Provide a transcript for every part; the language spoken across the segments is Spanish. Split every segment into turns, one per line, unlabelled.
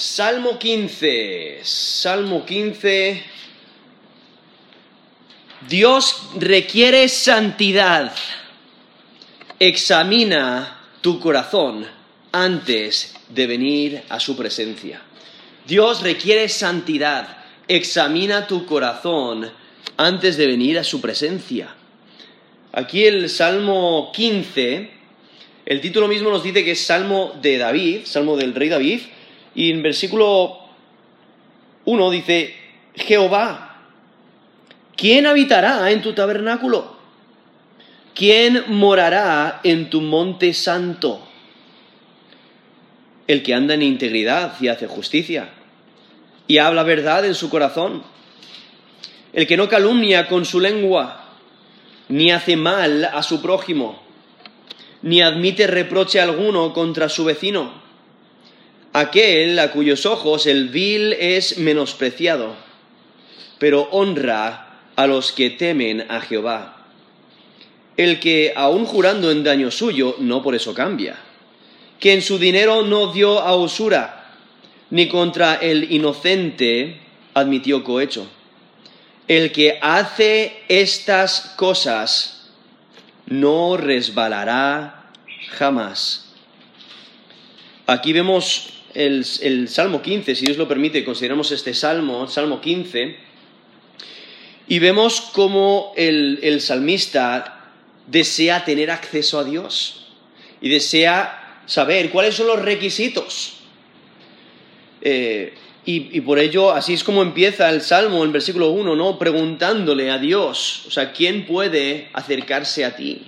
Salmo 15, Salmo 15. Dios requiere santidad. Examina tu corazón antes de venir a su presencia. Dios requiere santidad. Examina tu corazón antes de venir a su presencia. Aquí el Salmo 15, el título mismo nos dice que es Salmo de David, Salmo del rey David, y en versículo 1 dice, Jehová, ¿quién habitará en tu tabernáculo? ¿Quién morará en tu monte santo? El que anda en integridad y hace justicia, y habla verdad en su corazón, el que no calumnia con su lengua, ni hace mal a su prójimo, ni admite reproche alguno contra su vecino aquel a cuyos ojos el vil es menospreciado, pero honra a los que temen a Jehová. El que, aun jurando en daño suyo, no por eso cambia, que en su dinero no dio a usura, ni contra el inocente admitió cohecho. El que hace estas cosas no resbalará jamás. Aquí vemos el, Salmo 15, si Dios lo permite, consideramos este Salmo, Salmo 15, y vemos cómo el, salmista desea tener acceso a Dios y desea saber cuáles son los requisitos. Eh, y, y, por ello, así es como empieza el Salmo en versículo 1, ¿no? Preguntándole a Dios, o sea, ¿quién puede acercarse a ti?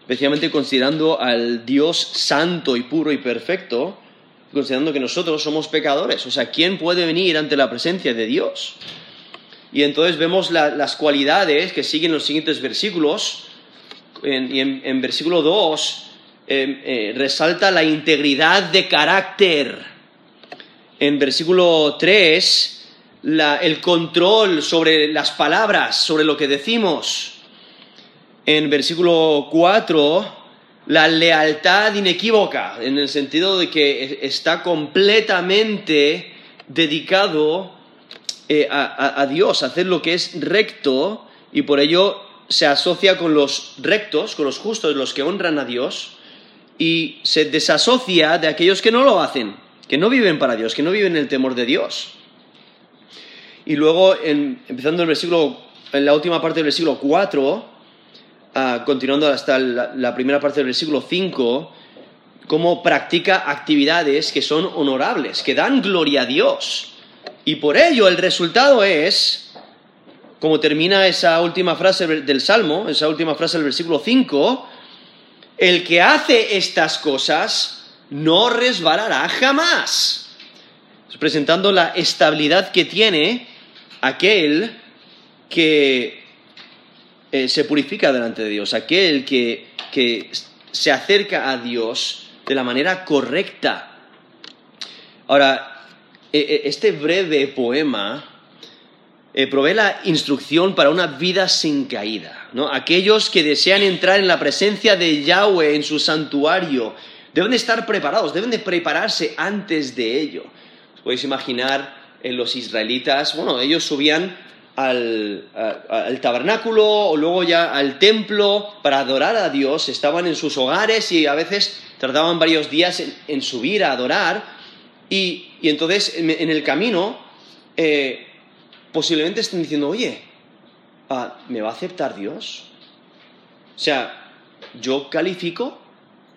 Especialmente considerando al Dios santo y puro y perfecto, considerando que nosotros somos pecadores. O sea, ¿quién puede venir ante la presencia de Dios? Y entonces vemos las cualidades que siguen los siguientes versículos. y en, versículo 2 em, eh, resalta la integridad de carácter. En versículo 3, el control sobre las palabras, sobre lo que decimos. En versículo 4, la lealtad inequívoca, en el sentido de que está completamente dedicado eh, a, Dios, a hacer lo que es recto, y por ello se asocia con los rectos, con los justos, los que honran a Dios, y se desasocia de aquellos que no lo hacen, que no viven para Dios, que no viven en el temor de Dios. Y luego, empezando el versículo, en la última parte del versículo 4, Ah, continuando hasta la, primera parte del versículo 5, cómo practica actividades que son honorables, que dan gloria a Dios. Y por ello el resultado es, como termina esa última frase del Salmo, esa última frase del versículo 5, el que hace estas cosas no resbalará jamás. Presentando la estabilidad que tiene aquel que eh, se purifica delante de Dios, aquel que, se acerca a Dios de la manera correcta. Ahora, e, e, este breve poema eh, provee la instrucción para una vida sin caída. ¿no? Aquellos que desean entrar en la presencia de Yahweh en su santuario deben de estar preparados, deben de prepararse antes de ello. Os podéis imaginar los israelitas, bueno, ellos subían al, tabernáculo o luego ya al templo para adorar a Dios, estaban en sus hogares y a veces tardaban varios días en, subir a adorar y, entonces en, el camino eh, posiblemente estén diciendo, oye, ¿me va a aceptar Dios? O sea, yo califico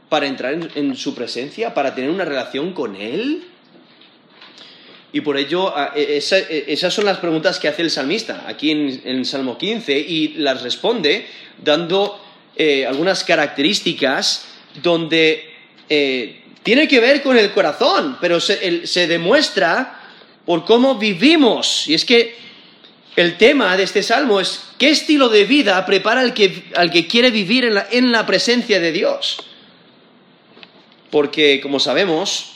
para entrar en su presencia, para tener una relación con Él. Y por ello, e, e, esas son las preguntas que hace el salmista aquí en, el Salmo 15 y las responde dando eh, algunas características donde eh, tiene que ver con el corazón, pero se, demuestra por cómo vivimos. Y es que el tema de este salmo es qué estilo de vida prepara al que, al que quiere vivir en la presencia de Dios. Porque, como sabemos,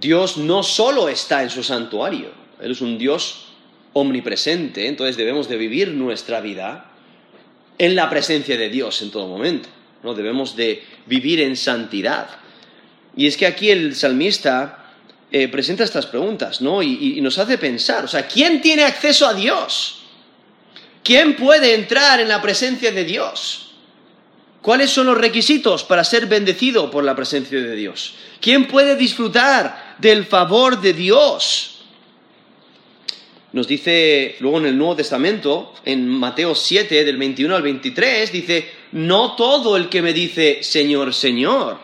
Dios no solo está en su santuario, Él es un Dios omnipresente, entonces debemos de vivir nuestra vida en la presencia de Dios en todo momento, ¿no? Debemos de vivir en santidad. Y es que aquí el salmista eh, presenta estas preguntas, ¿no? Y, y nos hace pensar, o sea, ¿quién tiene acceso a Dios? ¿Quién puede entrar en la presencia de Dios? ¿Cuáles son los requisitos para ser bendecido por la presencia de Dios? ¿Quién puede disfrutar del favor de Dios? Nos dice luego en el Nuevo Testamento, en Mateo 7, del 21 al 23, dice, no todo el que me dice Señor, Señor,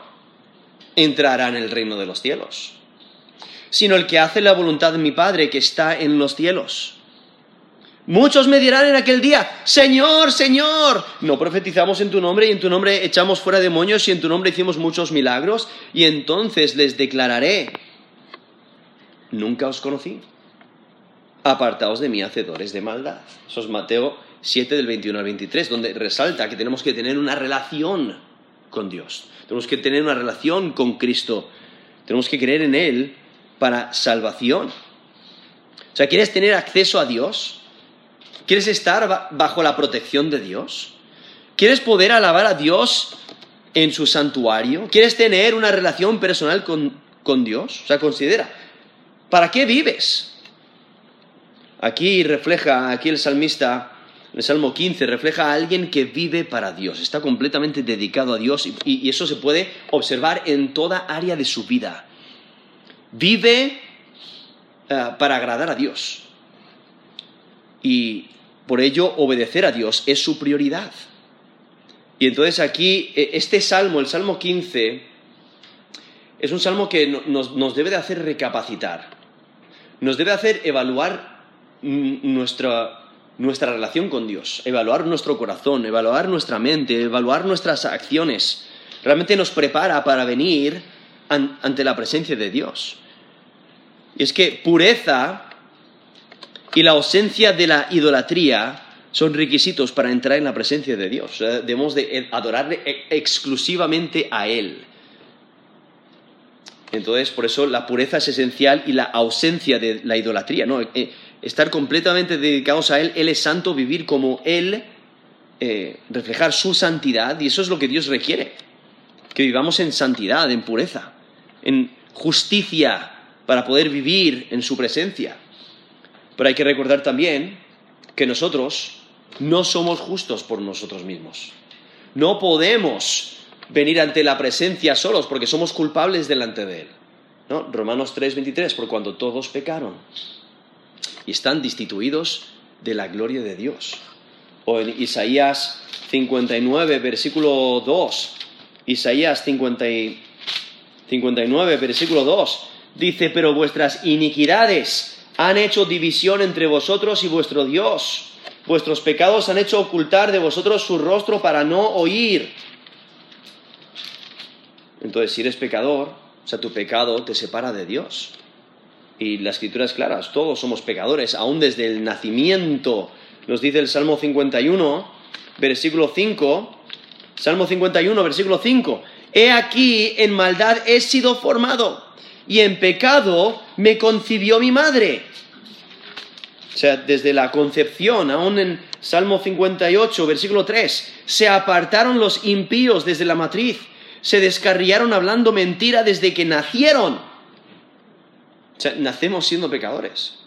entrará en el reino de los cielos, sino el que hace la voluntad de mi Padre que está en los cielos. Muchos me dirán en aquel día, Señor, Señor, no profetizamos en tu nombre y en tu nombre echamos fuera demonios y en tu nombre hicimos muchos milagros y entonces les declararé, nunca os conocí, apartaos de mí, hacedores de maldad. Eso es Mateo 7 del 21 al 23, donde resalta que tenemos que tener una relación con Dios, tenemos que tener una relación con Cristo, tenemos que creer en Él para salvación. O sea, ¿quieres tener acceso a Dios? ¿Quieres estar bajo la protección de Dios? ¿Quieres poder alabar a Dios en su santuario? ¿Quieres tener una relación personal con, Dios? O sea, considera, ¿para qué vives? Aquí refleja, aquí el salmista, el Salmo 15, refleja a alguien que vive para Dios, está completamente dedicado a Dios y, eso se puede observar en toda área de su vida. Vive eh, para agradar a Dios. Y por ello, obedecer a Dios es su prioridad. Y entonces aquí, e, este salmo, el Salmo 15, es un salmo que nos, debe de hacer recapacitar, nos debe hacer evaluar nuestra, nuestra relación con Dios, evaluar nuestro corazón, evaluar nuestra mente, evaluar nuestras acciones. Realmente nos prepara para venir ante la presencia de Dios. Y es que pureza y la ausencia de la idolatría son requisitos para entrar en la presencia de Dios. Debemos de adorarle exclusivamente a Él. Entonces, por eso la pureza es esencial y la ausencia de la idolatría, ¿no? Eh, estar completamente dedicados a Él, Él es santo, vivir como Él, eh, reflejar su santidad, y eso es lo que Dios requiere, que vivamos en santidad, en pureza, en justicia, para poder vivir en su presencia. Pero hay que recordar también que nosotros no somos justos por nosotros mismos. No podemos venir ante la presencia solos porque somos culpables delante de Él. ¿No? Romanos 3:23, por cuando todos pecaron y están destituidos de la gloria de Dios. O en Isaías 59, versículo 2, Isaías 59, versículo 2, dice, pero vuestras iniquidades han hecho división entre vosotros y vuestro Dios. Vuestros pecados han hecho ocultar de vosotros su rostro para no oír. Entonces, si eres pecador, o sea, tu pecado te separa de Dios. Y la escritura es clara, todos somos pecadores, aún desde el nacimiento. Nos dice el Salmo 51, versículo 5. Salmo 51, versículo 5. He aquí, en maldad he sido formado y en pecado me concibió mi madre. O sea, desde la concepción, aún en Salmo 58, versículo 3, se apartaron los impíos desde la matriz, se descarriaron hablando mentira desde que nacieron. O sea, nacemos siendo pecadores.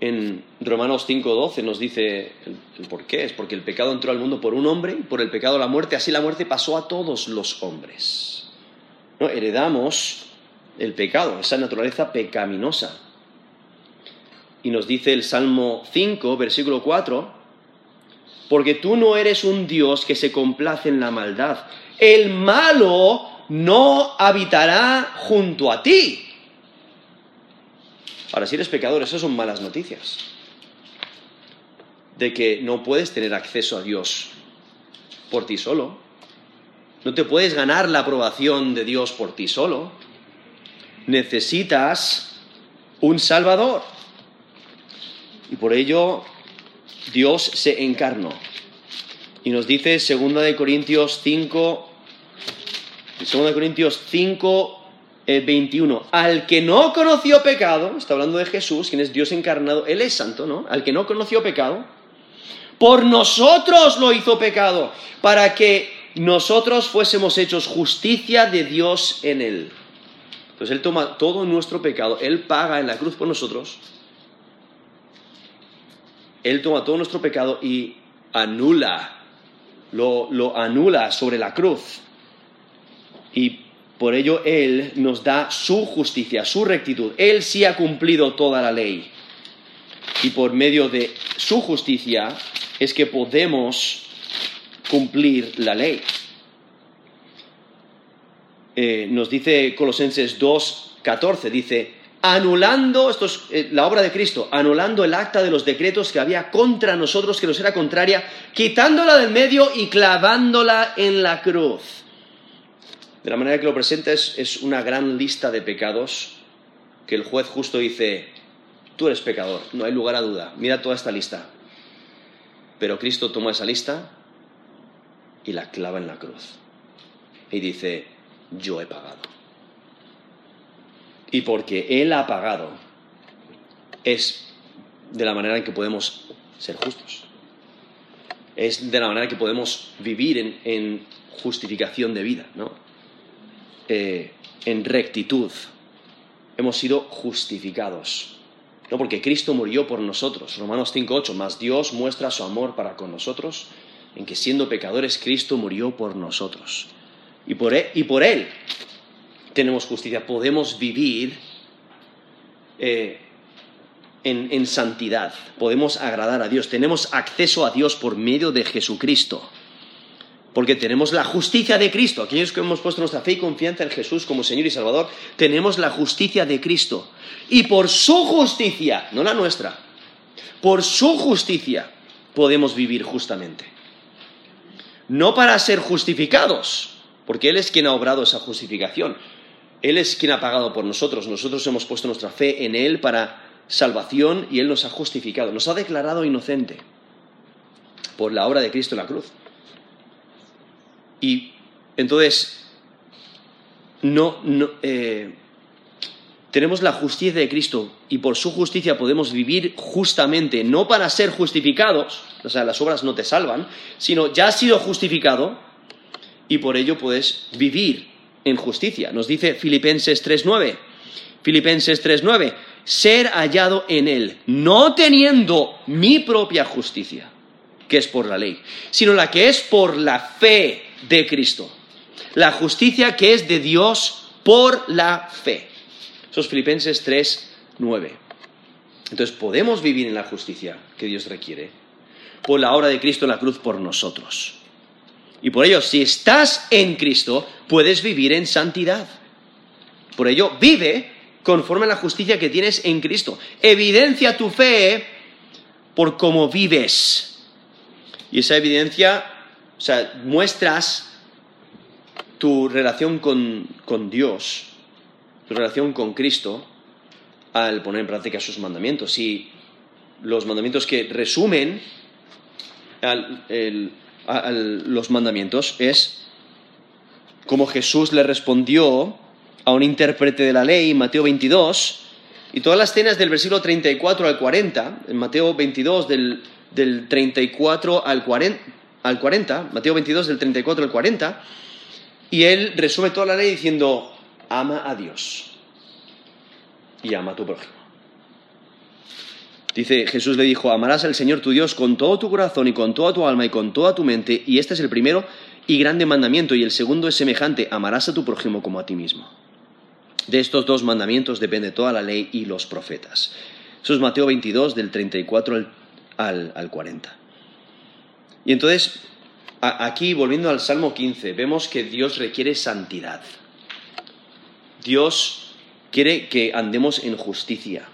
En Romanos 5.12 nos dice el, por qué. Es porque el pecado entró al mundo por un hombre y por el pecado la muerte. Así la muerte pasó a todos los hombres. ¿No? Heredamos el pecado, esa naturaleza pecaminosa. Y nos dice el Salmo 5, versículo 4, porque tú no eres un Dios que se complace en la maldad. El malo no habitará junto a ti. Ahora, si eres pecador, eso son malas noticias. De que no puedes tener acceso a Dios por ti solo. No te puedes ganar la aprobación de Dios por ti solo necesitas un Salvador. Y por ello Dios se encarnó. Y nos dice 2 de Corintios 5, 2 de Corintios 5, 21, eh, al que no conoció pecado, está hablando de Jesús, quien es Dios encarnado, Él es santo, ¿no? Al que no conoció pecado, por nosotros lo hizo pecado, para que nosotros fuésemos hechos justicia de Dios en Él. Entonces Él toma todo nuestro pecado, Él paga en la cruz por nosotros, Él toma todo nuestro pecado y anula, lo, anula sobre la cruz. Y por ello Él nos da su justicia, su rectitud. Él sí ha cumplido toda la ley. Y por medio de su justicia es que podemos cumplir la ley. Eh, nos dice Colosenses 2, 14, dice, anulando, esto es eh, la obra de Cristo, anulando el acta de los decretos que había contra nosotros, que nos era contraria, quitándola del medio y clavándola en la cruz. De la manera que lo presenta es, es una gran lista de pecados que el juez justo dice, tú eres pecador, no hay lugar a duda, mira toda esta lista. Pero Cristo toma esa lista y la clava en la cruz. Y dice, yo he pagado. Y porque Él ha pagado, es de la manera en que podemos ser justos. Es de la manera que podemos vivir en, justificación de vida, ¿no? Eh, en rectitud. Hemos sido justificados. No porque Cristo murió por nosotros. Romanos 5.8, más Dios muestra su amor para con nosotros en que siendo pecadores Cristo murió por nosotros. Y por él, y por él tenemos justicia. Podemos vivir eh, en, en santidad. Podemos agradar a Dios. Tenemos acceso a Dios por medio de Jesucristo porque tenemos la justicia de Cristo. Aquellos que hemos puesto nuestra fe y confianza en Jesús como Señor y Salvador, tenemos la justicia de Cristo. Y por su justicia, no la nuestra, por su justicia podemos vivir justamente. No para ser justificados, porque Él es quien ha obrado esa justificación. Él es quien ha pagado por nosotros. Nosotros hemos puesto nuestra fe en Él para salvación y Él nos ha justificado, nos ha declarado inocente por la obra de Cristo en la cruz. Y entonces, no, eh, tenemos la justicia de Cristo y por su justicia podemos vivir justamente, no para ser justificados, o sea, las obras no te salvan, sino ya has sido justificado y por ello puedes vivir en justicia. Nos dice Filipenses 3.9. Filipenses 3.9. Ser hallado en Él, no teniendo mi propia justicia, que es por la ley, sino la que es por la fe de Cristo. La justicia que es de Dios por la fe. Eso es Filipenses 3, 9. Entonces podemos vivir en la justicia que Dios requiere por la obra de Cristo en la cruz por nosotros. Y por ello, si estás en Cristo, puedes vivir en santidad. Por ello, vive conforme a la justicia que tienes en Cristo. Evidencia tu fe por cómo vives. Y esa evidencia o sea, muestras tu relación con, Dios, tu relación con Cristo, al poner en práctica sus mandamientos. Y los mandamientos que resumen los mandamientos es como Jesús le respondió a un intérprete de la ley, Mateo 22, y todas las escenas del versículo 34 al 40, en Mateo 22 del, del 34 al 40, al 40, Mateo 22 del 34 al 40, y él resume toda la ley diciendo, ama a Dios y ama a tu prójimo. Dice, Jesús le dijo, amarás al Señor tu Dios con todo tu corazón y con toda tu alma y con toda tu mente, y este es el primero y grande mandamiento, y el segundo es semejante, amarás a tu prójimo como a ti mismo. De estos dos mandamientos depende toda la ley y los profetas. Eso es Mateo 22 del 34 al, al 40. Y entonces, aquí volviendo al Salmo 15, vemos que Dios requiere santidad. Dios quiere que andemos en justicia.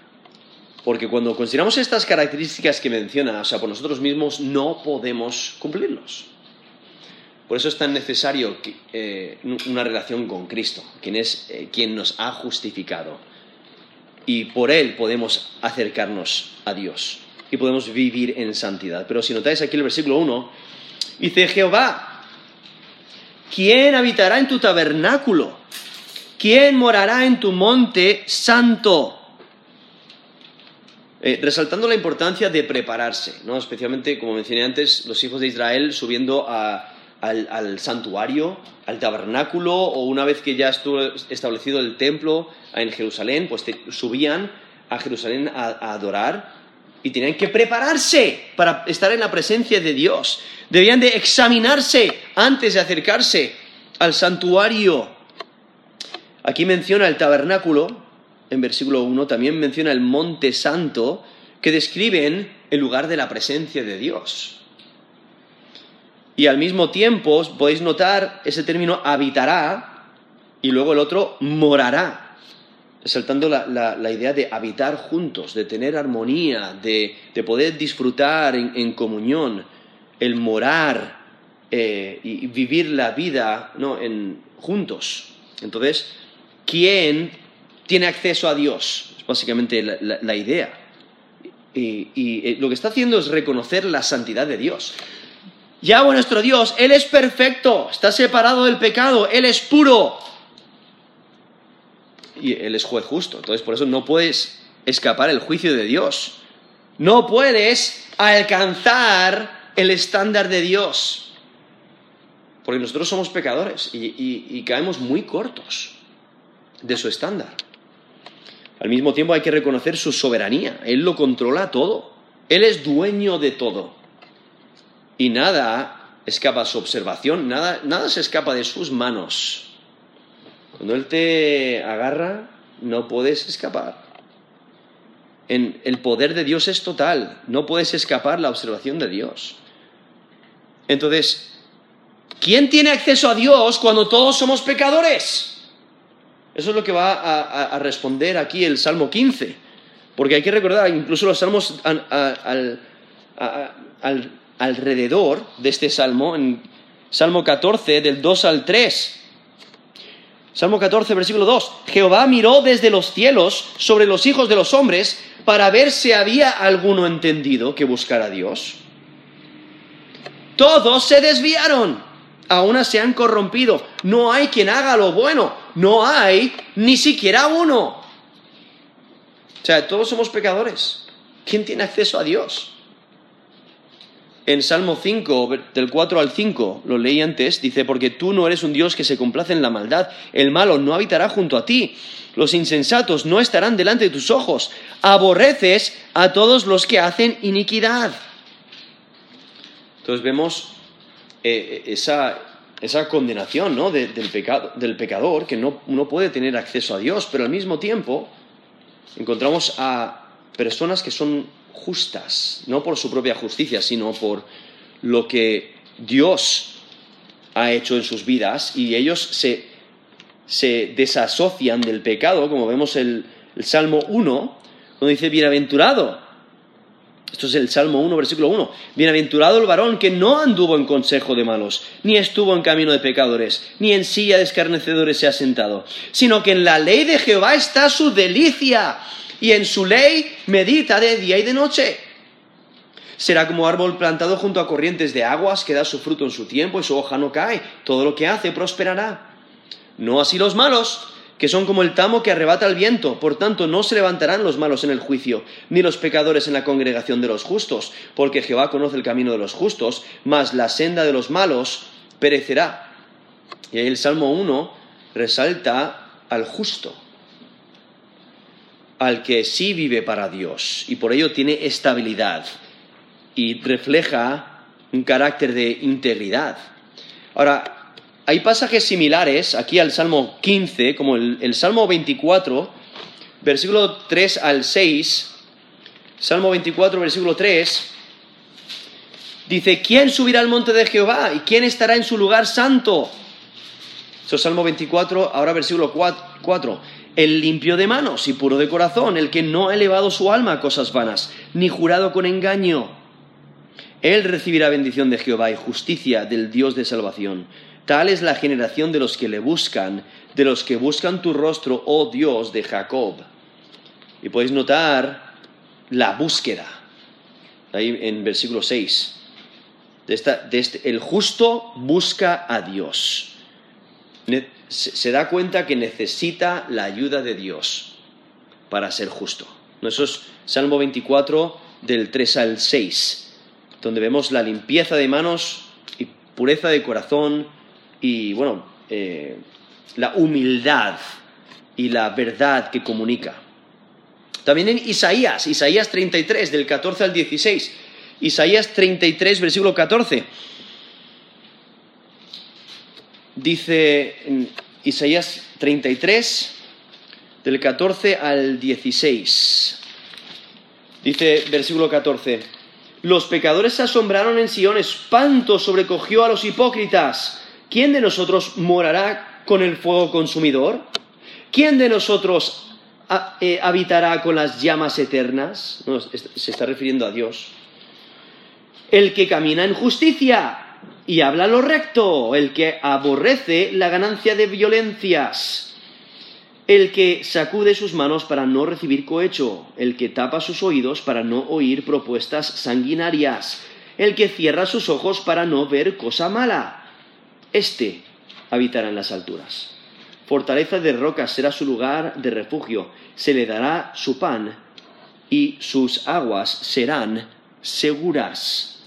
Porque cuando consideramos estas características que menciona, o sea, por nosotros mismos no podemos cumplirlos. Por eso es tan necesario eh, una relación con Cristo, quien es eh, quien nos ha justificado. Y por Él podemos acercarnos a Dios y podemos vivir en santidad. Pero si notáis aquí el versículo 1, dice Jehová, ¿quién habitará en tu tabernáculo? ¿Quién morará en tu monte santo? Eh, resaltando la importancia de prepararse, ¿no? especialmente, como mencioné antes, los hijos de Israel subiendo al, santuario, al tabernáculo, o una vez que ya estuvo establecido el templo en Jerusalén, pues subían a Jerusalén a, adorar y tenían que prepararse para estar en la presencia de Dios. Debían de examinarse antes de acercarse al santuario. Aquí menciona el tabernáculo, en versículo 1, también menciona el monte santo, que describen el lugar de la presencia de Dios. Y al mismo tiempo podéis notar ese término habitará y luego el otro morará, resaltando la, idea de habitar juntos, de tener armonía, de, poder disfrutar en, comunión, el morar eh, y vivir la vida ¿no? en, juntos. Entonces, ¿quién tiene acceso a Dios? Es básicamente la, idea. y, eh, lo que está haciendo es reconocer la santidad de Dios. Yahweh nuestro Dios, Él es perfecto, está separado del pecado, Él es puro. Y Él es juez justo, entonces por eso no puedes escapar el juicio de Dios. No puedes alcanzar el estándar de Dios. Porque nosotros somos pecadores y, caemos muy cortos de su estándar. Al mismo tiempo hay que reconocer su soberanía. Él lo controla todo. Él es dueño de todo y nada escapa a su observación, nada, nada se escapa de sus manos. Cuando Él te agarra, no puedes escapar. En el poder de Dios es total, no puedes escapar la observación de Dios. Entonces, ¿quién tiene acceso a Dios cuando todos somos pecadores? Eso es lo que va a, responder aquí el Salmo 15. Porque hay que recordar, incluso los salmos al, al alrededor de este salmo, en Salmo 14, del 2 al 3. Salmo 14, versículo 2. Jehová miró desde los cielos sobre los hijos de los hombres para ver si había alguno entendido que buscara a Dios. Todos se desviaron, aún se han corrompido. No hay quien haga lo bueno, no hay ni siquiera uno. O sea, todos somos pecadores. ¿Quién tiene acceso a Dios? en Salmo 5, del 4 al 5, lo leí antes, dice, porque tú no eres un Dios que se complace en la maldad, el malo no habitará junto a ti, los insensatos no estarán delante de tus ojos, aborreces a todos los que hacen iniquidad. Entonces vemos eh, esa, esa, condenación ¿no? del, pecado, del pecador, que no, no puede tener acceso a Dios, pero al mismo tiempo encontramos a personas que son justas, no por su propia justicia, sino por lo que Dios ha hecho en sus vidas y ellos se, desasocian del pecado, como vemos el, el Salmo 1, donde dice, bienaventurado. Esto es el Salmo 1, versículo 1. Bienaventurado el varón que no anduvo en consejo de malos, ni estuvo en camino de pecadores, ni en silla de escarnecedores se ha sentado, sino que en la ley de Jehová está su delicia y en su ley medita de día y de noche. Será como árbol plantado junto a corrientes de aguas que da su fruto en su tiempo y su hoja no cae. Todo lo que hace prosperará. No así los malos, que son como el tamo que arrebata el viento. Por tanto, no se levantarán los malos en el juicio, ni los pecadores en la congregación de los justos, porque Jehová conoce el camino de los justos, mas la senda de los malos perecerá. Y ahí el Salmo 1 resalta al justo al que sí vive para Dios y por ello tiene estabilidad y refleja un carácter de integridad. Ahora, hay pasajes similares aquí al Salmo 15, como el, Salmo 24, versículo 3 al 6. Salmo 24, versículo 3. Dice, ¿quién subirá al monte de Jehová y quién estará en su lugar santo? Eso es Salmo 24, ahora versículo 4 el limpio de manos y puro de corazón, el que no ha elevado su alma a cosas vanas, ni jurado con engaño. Él recibirá bendición de Jehová y justicia del Dios de salvación. Tal es la generación de los que le buscan, de los que buscan tu rostro, oh Dios de Jacob. Y podéis notar la búsqueda, ahí en versículo 6. De este, el justo busca a Dios se da cuenta que necesita la ayuda de Dios para ser justo. Eso es Salmo 24 del 3 al 6, donde vemos la limpieza de manos pureza de corazón y, bueno, eh, la humildad y la verdad que comunica. También en Isaías, Isaías 33, del 14 al 16. Isaías 33, versículo 14. Dice Isaías 33, del 14 al 16. Dice versículo 14. Los pecadores se asombraron en Sion, espanto sobrecogió a los hipócritas. ¿Quién de nosotros morará con el fuego consumidor? ¿Quién de nosotros eh, habitará con las llamas eternas? se está refiriendo a Dios. El que camina en justicia y habla lo recto, el que aborrece la ganancia de violencias, el que sacude sus manos para no recibir cohecho, el que tapa sus oídos para no oír propuestas sanguinarias, el que cierra sus ojos para no ver cosa mala. Este habitará en las alturas. Fortaleza de rocas será su lugar de refugio, se le dará su pan y sus aguas serán seguras.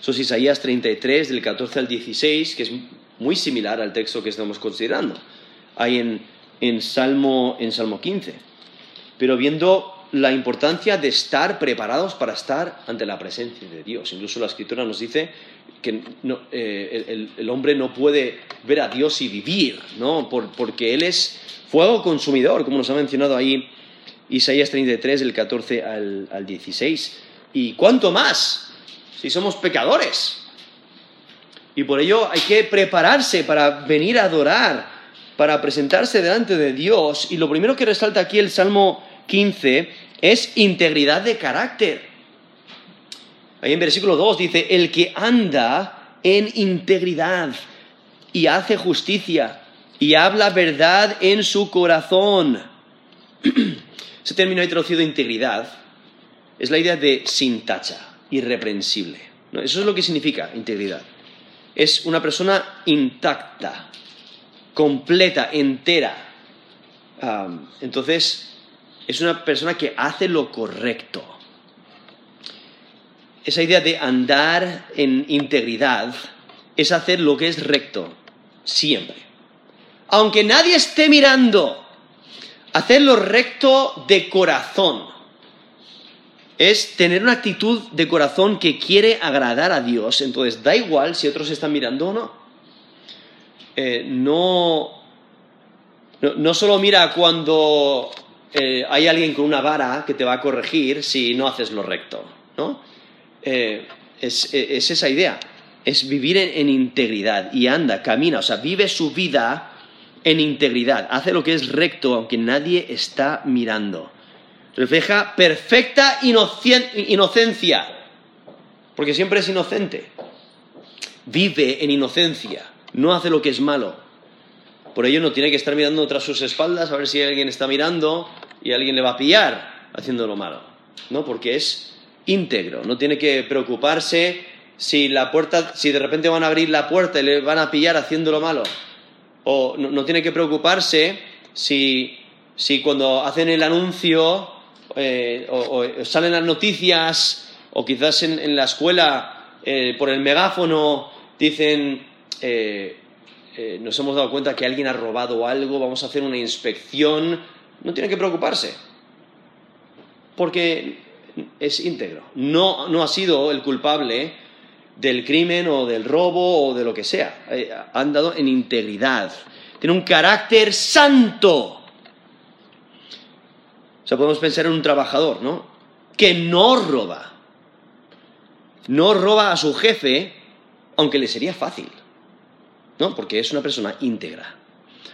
Eso es Isaías 33, del 14 al 16, que es muy similar al texto que estamos considerando. Hay en, en, Salmo, en Salmo 15. Pero viendo la importancia de estar preparados para estar ante la presencia de Dios. Incluso la escritura nos dice que eh, el, hombre no puede ver a Dios y vivir, ¿no? porque Él es fuego consumidor, como nos ha mencionado ahí Isaías 33, del 14 al, al 16. ¿Y cuánto más si somos pecadores? Y por ello hay que prepararse para venir a adorar, para presentarse delante de Dios. Y lo primero que resalta aquí el Salmo 15 es integridad de carácter. Ahí en versículo 2 dice, el que anda en integridad y hace justicia y habla verdad en su corazón. Ese término ahí traducido integridad es la idea de sin tacha, irreprensible. Eso es lo que significa integridad. Es una persona intacta, completa, entera. entonces, es una persona que hace lo correcto. Esa idea de andar en integridad es hacer lo que es recto, siempre. Aunque nadie esté mirando, hacer lo recto de corazón. Es tener una actitud de corazón que quiere agradar a Dios. Entonces, da igual si otros están mirando o no. Eh, no, no solo mira cuando eh, hay alguien con una vara que te va a corregir si no haces lo recto, ¿no? Eh, es, esa idea, es vivir en, integridad y anda, camina, o sea, vive su vida en integridad, hace lo que es recto aunque nadie está mirando. Refleja perfecta inocencia, porque siempre es inocente. Vive en inocencia, no hace lo que es malo. Por ello no tiene que estar mirando tras sus espaldas a ver si alguien está mirando y alguien le va a pillar haciendo lo malo, ¿no? Porque es íntegro, no tiene que preocuparse si la puerta, si de repente van a abrir la puerta y le van a pillar haciendo lo malo, o no, tiene que preocuparse si, cuando hacen el anuncio eh, o, salen las noticias o quizás en, la escuela eh, por el megáfono dicen eh, nos hemos dado cuenta que alguien ha robado algo, vamos a hacer una inspección no tiene que preocuparse, porque es íntegro. No, no ha sido el culpable del crimen o del robo o de lo que sea. Eh, ha andado en integridad. Tiene un carácter santo. O sea, podemos pensar en un trabajador, ¿no? Que no roba. No roba a su jefe, aunque le sería fácil. ¿No? Porque es una persona íntegra.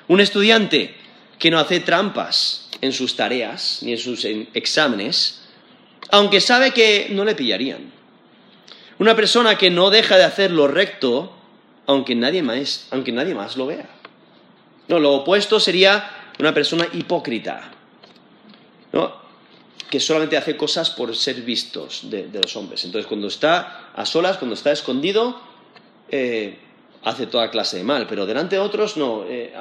Un estudiante que no hace trampas en sus tareas ni en sus exámenes, aunque sabe que no le pillarían. Una persona que no deja de hacer lo recto, aunque nadie más, aunque nadie más lo vea. No, lo opuesto sería una persona hipócrita, ¿no? que solamente hace cosas por ser vistos de, los hombres. Entonces, cuando está a solas, cuando está escondido, eh, hace toda clase de mal, pero delante de otros no, eh,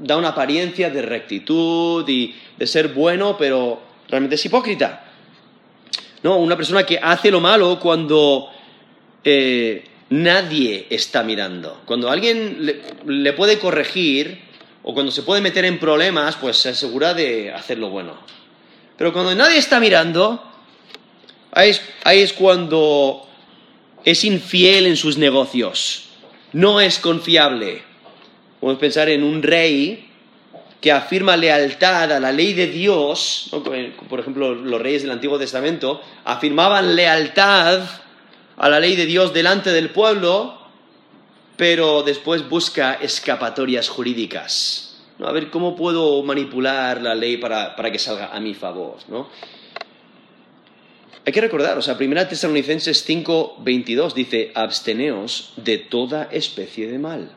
da una apariencia de rectitud y de ser bueno, pero realmente es hipócrita. No, una persona que hace lo malo cuando, eh, nadie está mirando. Cuando alguien le, puede corregir o cuando se puede meter en problemas, pues se asegura de hacer lo bueno. Pero cuando nadie está mirando, ahí es, ahí es cuando es infiel en sus negocios, no es confiable. Podemos pensar en un rey que afirma lealtad a la ley de Dios, por ejemplo, los reyes del Antiguo Testamento afirmaban lealtad a la ley de Dios delante del pueblo, pero después busca escapatorias jurídicas. ¿no? A ver cómo puedo manipular la ley para, para que salga a mi favor. ¿no? Hay que recordar, o sea, 1 Tesalonicenses 5, 22 dice, absteneos de toda especie de mal.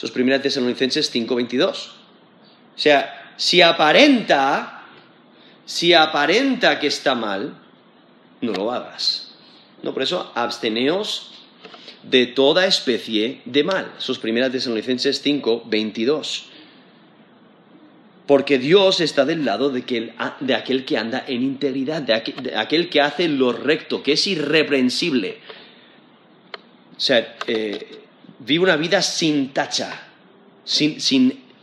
Eso es 1 Tesalonicenses 5, 22. O sea, si aparenta, si aparenta que está mal, no lo hagas. No, por eso, absteneos de toda especie de mal. Eso es 1 Tesalonicenses 5, 22 porque Dios está del lado de, aquel que anda en integridad, de aquel, que hace lo recto, que es irreprensible. O sea, eh, vive una vida sin tacha, sin,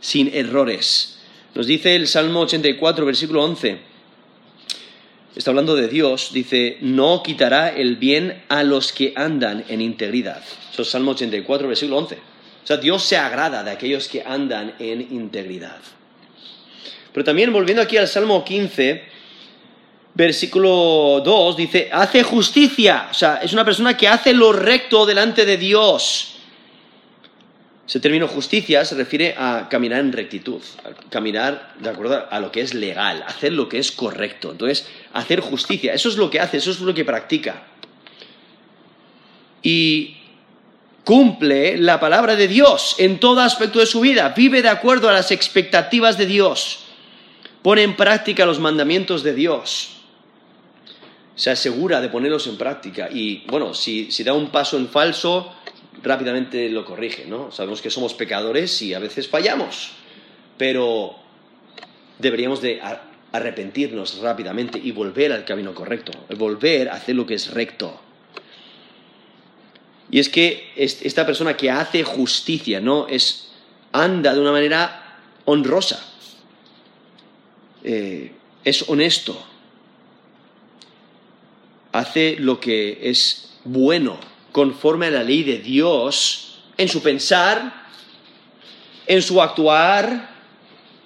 sin errores. Nos dice el Salmo 84, versículo 11, está hablando de Dios, dice, no quitará el bien a los que andan en integridad. Eso es Salmo 84, versículo 11. O sea, Dios se agrada de aquellos que andan en integridad. Pero también volviendo aquí al Salmo 15, versículo 2, dice, hace justicia, o sea, es una persona que hace lo recto delante de Dios. Ese término justicia se refiere a caminar en rectitud, a caminar de acuerdo a lo que es legal, hacer lo que es correcto. Entonces, hacer justicia, eso es lo que hace, eso es lo que practica. Y cumple la palabra de Dios en todo aspecto de su vida, vive de acuerdo a las expectativas de Dios pone en práctica los mandamientos de Dios, se asegura de ponerlos en práctica y, bueno, si, da un paso en falso, rápidamente lo corrige, ¿no? Sabemos que somos pecadores y a veces fallamos, pero deberíamos de arrepentirnos rápidamente y volver al camino correcto, volver a hacer lo que es recto. Y es que esta persona que hace justicia, ¿no? Es, anda de una manera honrosa. Eh, es honesto, hace lo que es bueno, conforme a la ley de Dios, en su pensar, en su actuar,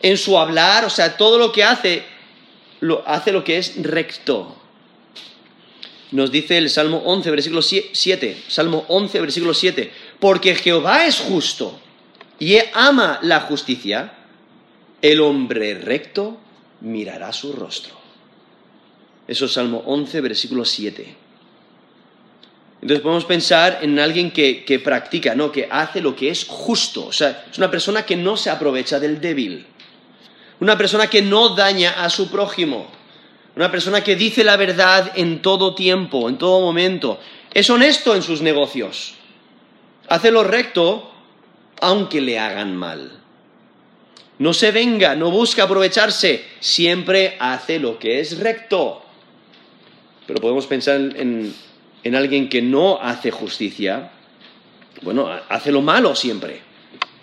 en su hablar, o sea, todo lo que hace, lo, hace lo que es recto. Nos dice el Salmo 11, versículo 7, Salmo 11, versículo 7, porque Jehová es justo y ama la justicia, el hombre recto mirará su rostro. Eso es Salmo 11, versículo 7. Entonces podemos pensar en alguien que, practica, ¿no? que hace lo que es justo. O sea, es una persona que no se aprovecha del débil. Una persona que no daña a su prójimo. Una persona que dice la verdad en todo tiempo, en todo momento. Es honesto en sus negocios. Hace lo recto aunque le hagan mal no se venga, no busca aprovecharse, siempre hace lo que es recto. Pero podemos pensar en, alguien que no hace justicia, bueno, hace lo malo siempre.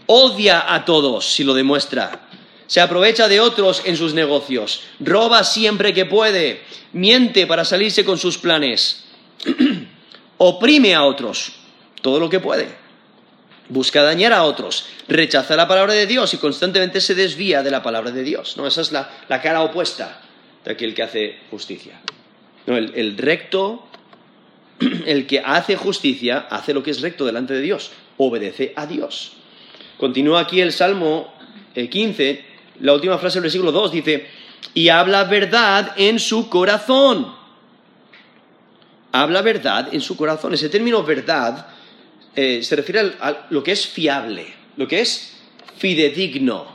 Odia a todos si lo demuestra. Se aprovecha de otros en sus negocios. Roba siempre que puede. Miente para salirse con sus planes. Oprime a otros todo lo que puede busca dañar a otros, rechaza la palabra de Dios y constantemente se desvía de la palabra de Dios. ¿no? Esa es la, cara opuesta de aquel que hace justicia. El, recto, el que hace justicia, hace lo que es recto delante de Dios, obedece a Dios. Continúa aquí el Salmo 15, eh, la última frase del versículo 2 dice, y habla verdad en su corazón. Habla verdad en su corazón. Ese término verdad eh, se refiere a, lo que es fiable, lo que es fidedigno,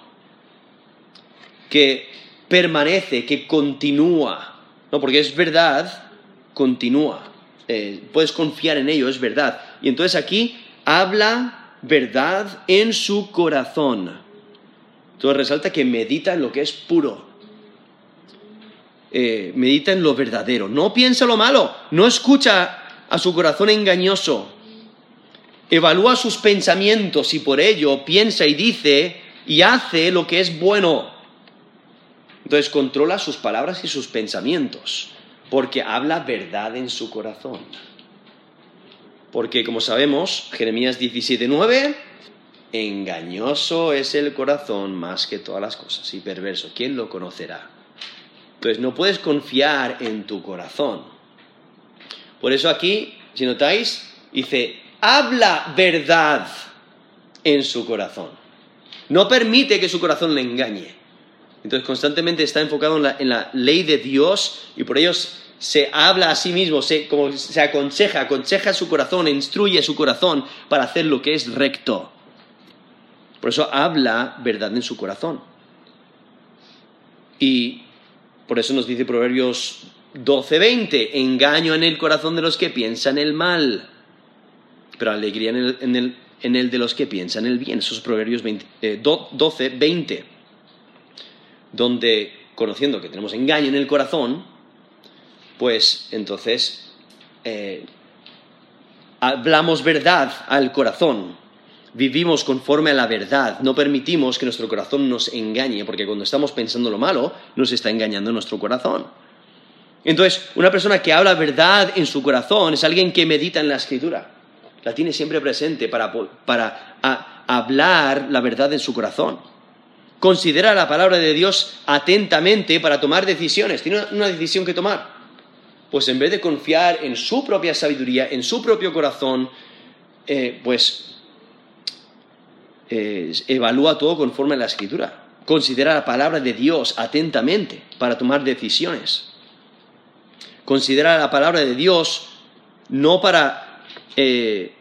que permanece, que continúa, ¿no? Porque es verdad, continúa. Eh, puedes confiar en ello, es verdad. Y entonces aquí habla verdad en su corazón. Entonces resalta que medita en lo que es puro. Eh, medita en lo verdadero. No piensa lo malo. No escucha a su corazón engañoso evalúa sus pensamientos y por ello piensa y dice y hace lo que es bueno. Entonces controla sus palabras y sus pensamientos, porque habla verdad en su corazón. Porque como sabemos, Jeremías 17:9, engañoso es el corazón más que todas las cosas y perverso. ¿Quién lo conocerá? Entonces no puedes confiar en tu corazón. Por eso aquí, si notáis, dice, habla verdad en su corazón. No permite que su corazón le engañe. Entonces constantemente está enfocado en la, ley de Dios y por ello se habla a sí mismo, se, como se aconseja, aconseja su corazón, instruye su corazón para hacer lo que es recto. Por eso habla verdad en su corazón. Y por eso nos dice Proverbios 12:20, engaño en el corazón de los que piensan el mal, pero alegría en el, de los que piensan el bien. Esos Proverbios 12:20, eh, donde conociendo que tenemos engaño en el corazón, pues entonces eh, hablamos verdad al corazón, vivimos conforme a la verdad, no permitimos que nuestro corazón nos engañe, porque cuando estamos pensando lo malo, nos está engañando nuestro corazón. Entonces, una persona que habla verdad en su corazón es alguien que medita en la escritura, la tiene siempre presente para, hablar la verdad en su corazón. Considera la palabra de Dios atentamente para tomar decisiones, tiene una decisión que tomar pues en vez de confiar en su propia sabiduría, en su propio corazón, eh, pues eh, evalúa todo conforme a la escritura. Considera la palabra de Dios atentamente para tomar decisiones. Considera la palabra de Dios no para, eh,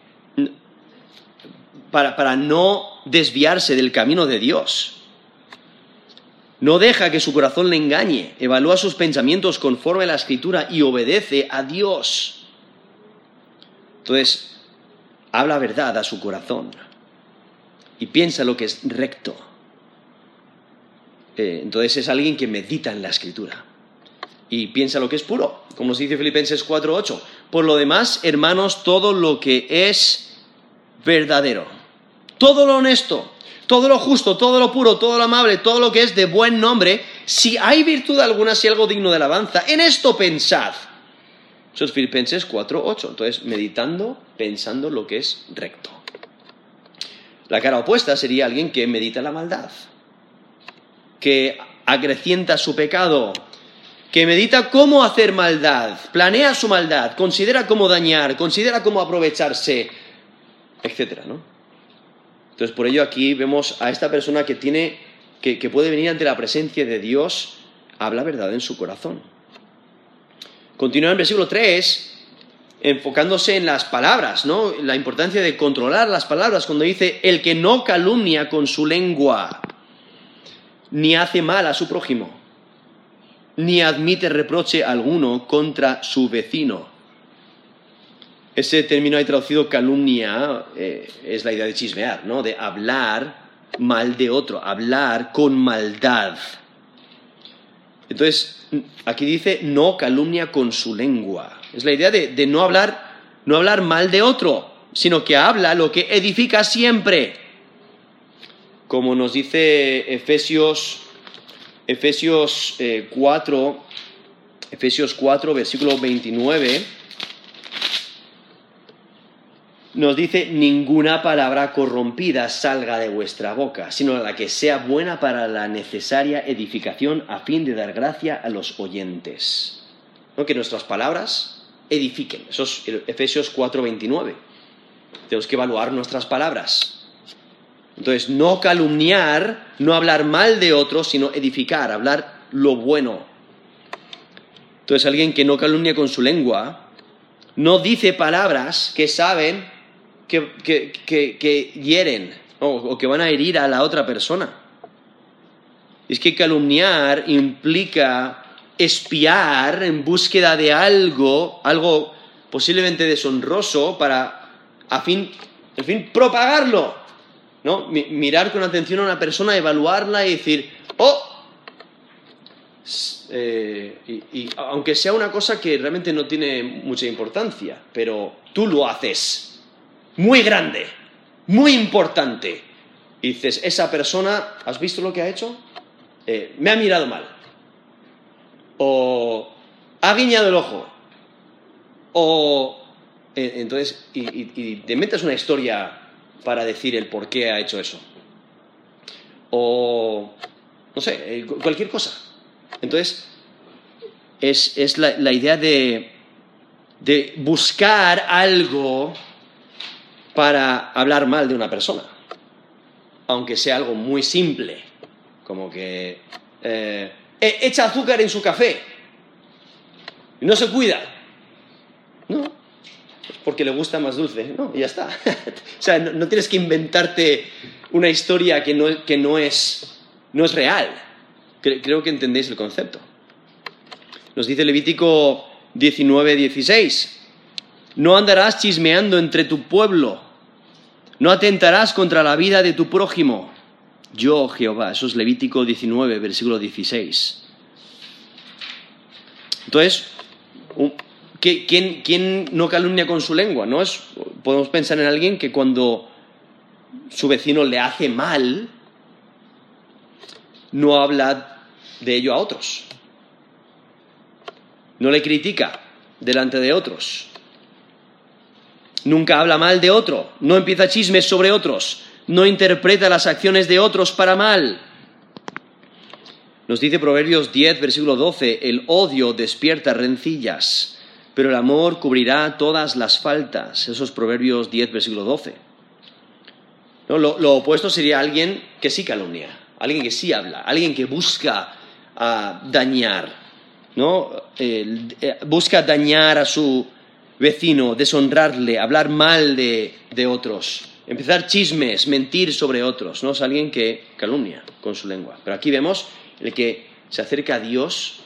para, para no desviarse del camino de Dios, no deja que su corazón le engañe, evalúa sus pensamientos conforme a la escritura y obedece a Dios. Entonces, habla verdad a su corazón y piensa lo que es recto. Eh, entonces es alguien que medita en la escritura y piensa lo que es puro, como nos dice Filipenses 4:8. Por lo demás, hermanos, todo lo que es verdadero, todo lo honesto, todo lo justo, todo lo puro, todo lo amable, todo lo que es de buen nombre, si hay virtud alguna, si algo digno de alabanza, en esto pensad. Eso es Filipenses 4, 8. Entonces, meditando, pensando lo que es recto. La cara opuesta sería alguien que medita la maldad, que acrecienta su pecado, que medita cómo hacer maldad, planea su maldad, considera cómo dañar, considera cómo aprovecharse, etcétera, ¿no? Entonces, por ello aquí vemos a esta persona que tiene, que, puede venir ante la presencia de Dios, habla verdad en su corazón. Continúa en versículo 3, enfocándose en las palabras, ¿no? La importancia de controlar las palabras cuando dice, el que no calumnia con su lengua, ni hace mal a su prójimo, ni admite reproche alguno contra su vecino. Ese término ahí traducido calumnia eh, es la idea de chismear, ¿no? De hablar mal de otro, hablar con maldad. Entonces, aquí dice no calumnia con su lengua. Es la idea de, no, hablar, no hablar mal de otro, sino que habla lo que edifica siempre. Como nos dice Efesios, Efesios 4, eh, Efesios 4, versículo 29 nos dice, ninguna palabra corrompida salga de vuestra boca, sino la que sea buena para la necesaria edificación a fin de dar gracia a los oyentes. Que nuestras palabras edifiquen. Eso es Efesios 4:29. Tenemos que evaluar nuestras palabras. Entonces, no calumniar, no hablar mal de otros, sino edificar, hablar lo bueno. Entonces, alguien que no calumnia con su lengua, no dice palabras que saben que, hieren o, que van a herir a la otra persona. Es que calumniar implica espiar en búsqueda de algo, algo posiblemente deshonroso para, a fin, en fin, propagarlo. ¿no? Mirar con atención a una persona, evaluarla y decir, oh, eh, y, aunque sea una cosa que realmente no tiene mucha importancia, pero tú lo haces muy grande, muy importante. Y dices, esa persona, ¿has visto lo que ha hecho? Eh, me ha mirado mal. O ha guiñado el ojo. O eh, entonces, y, te metes una historia para decir el por qué ha hecho eso. O, no sé, eh, cualquier cosa. Entonces, es, la, idea de, de buscar algo para hablar mal de una persona, aunque sea algo muy simple, como que eh, echa azúcar en su café y no se cuida. No, porque le gusta más dulce, no, y ya está. o sea, no, tienes que inventarte una historia que no, que no, es, no es real. Creo que entendéis el concepto. Nos dice Levítico 19, 16. No andarás chismeando entre tu pueblo. No atentarás contra la vida de tu prójimo. Yo, Jehová. Eso es Levítico 19, versículo 16. Entonces, ¿quién, ¿quién, no calumnia con su lengua? ¿No? Es, podemos pensar en alguien que cuando su vecino le hace mal, no habla de ello a otros no le critica delante de otros. Nunca habla mal de otro, no empieza chismes sobre otros, no interpreta las acciones de otros para mal. Nos dice Proverbios 10, versículo 12, el odio despierta rencillas, pero el amor cubrirá todas las faltas. Esos Proverbios 10, versículo 12. Lo, opuesto sería alguien que sí calumnia, alguien que sí habla, alguien que busca ah, dañar. ¿no? Eh, busca dañar a su vecino, deshonrarle, hablar mal de, otros, empezar chismes, mentir sobre otros, ¿no? Es alguien que calumnia con su lengua. Pero aquí vemos el que se acerca a Dios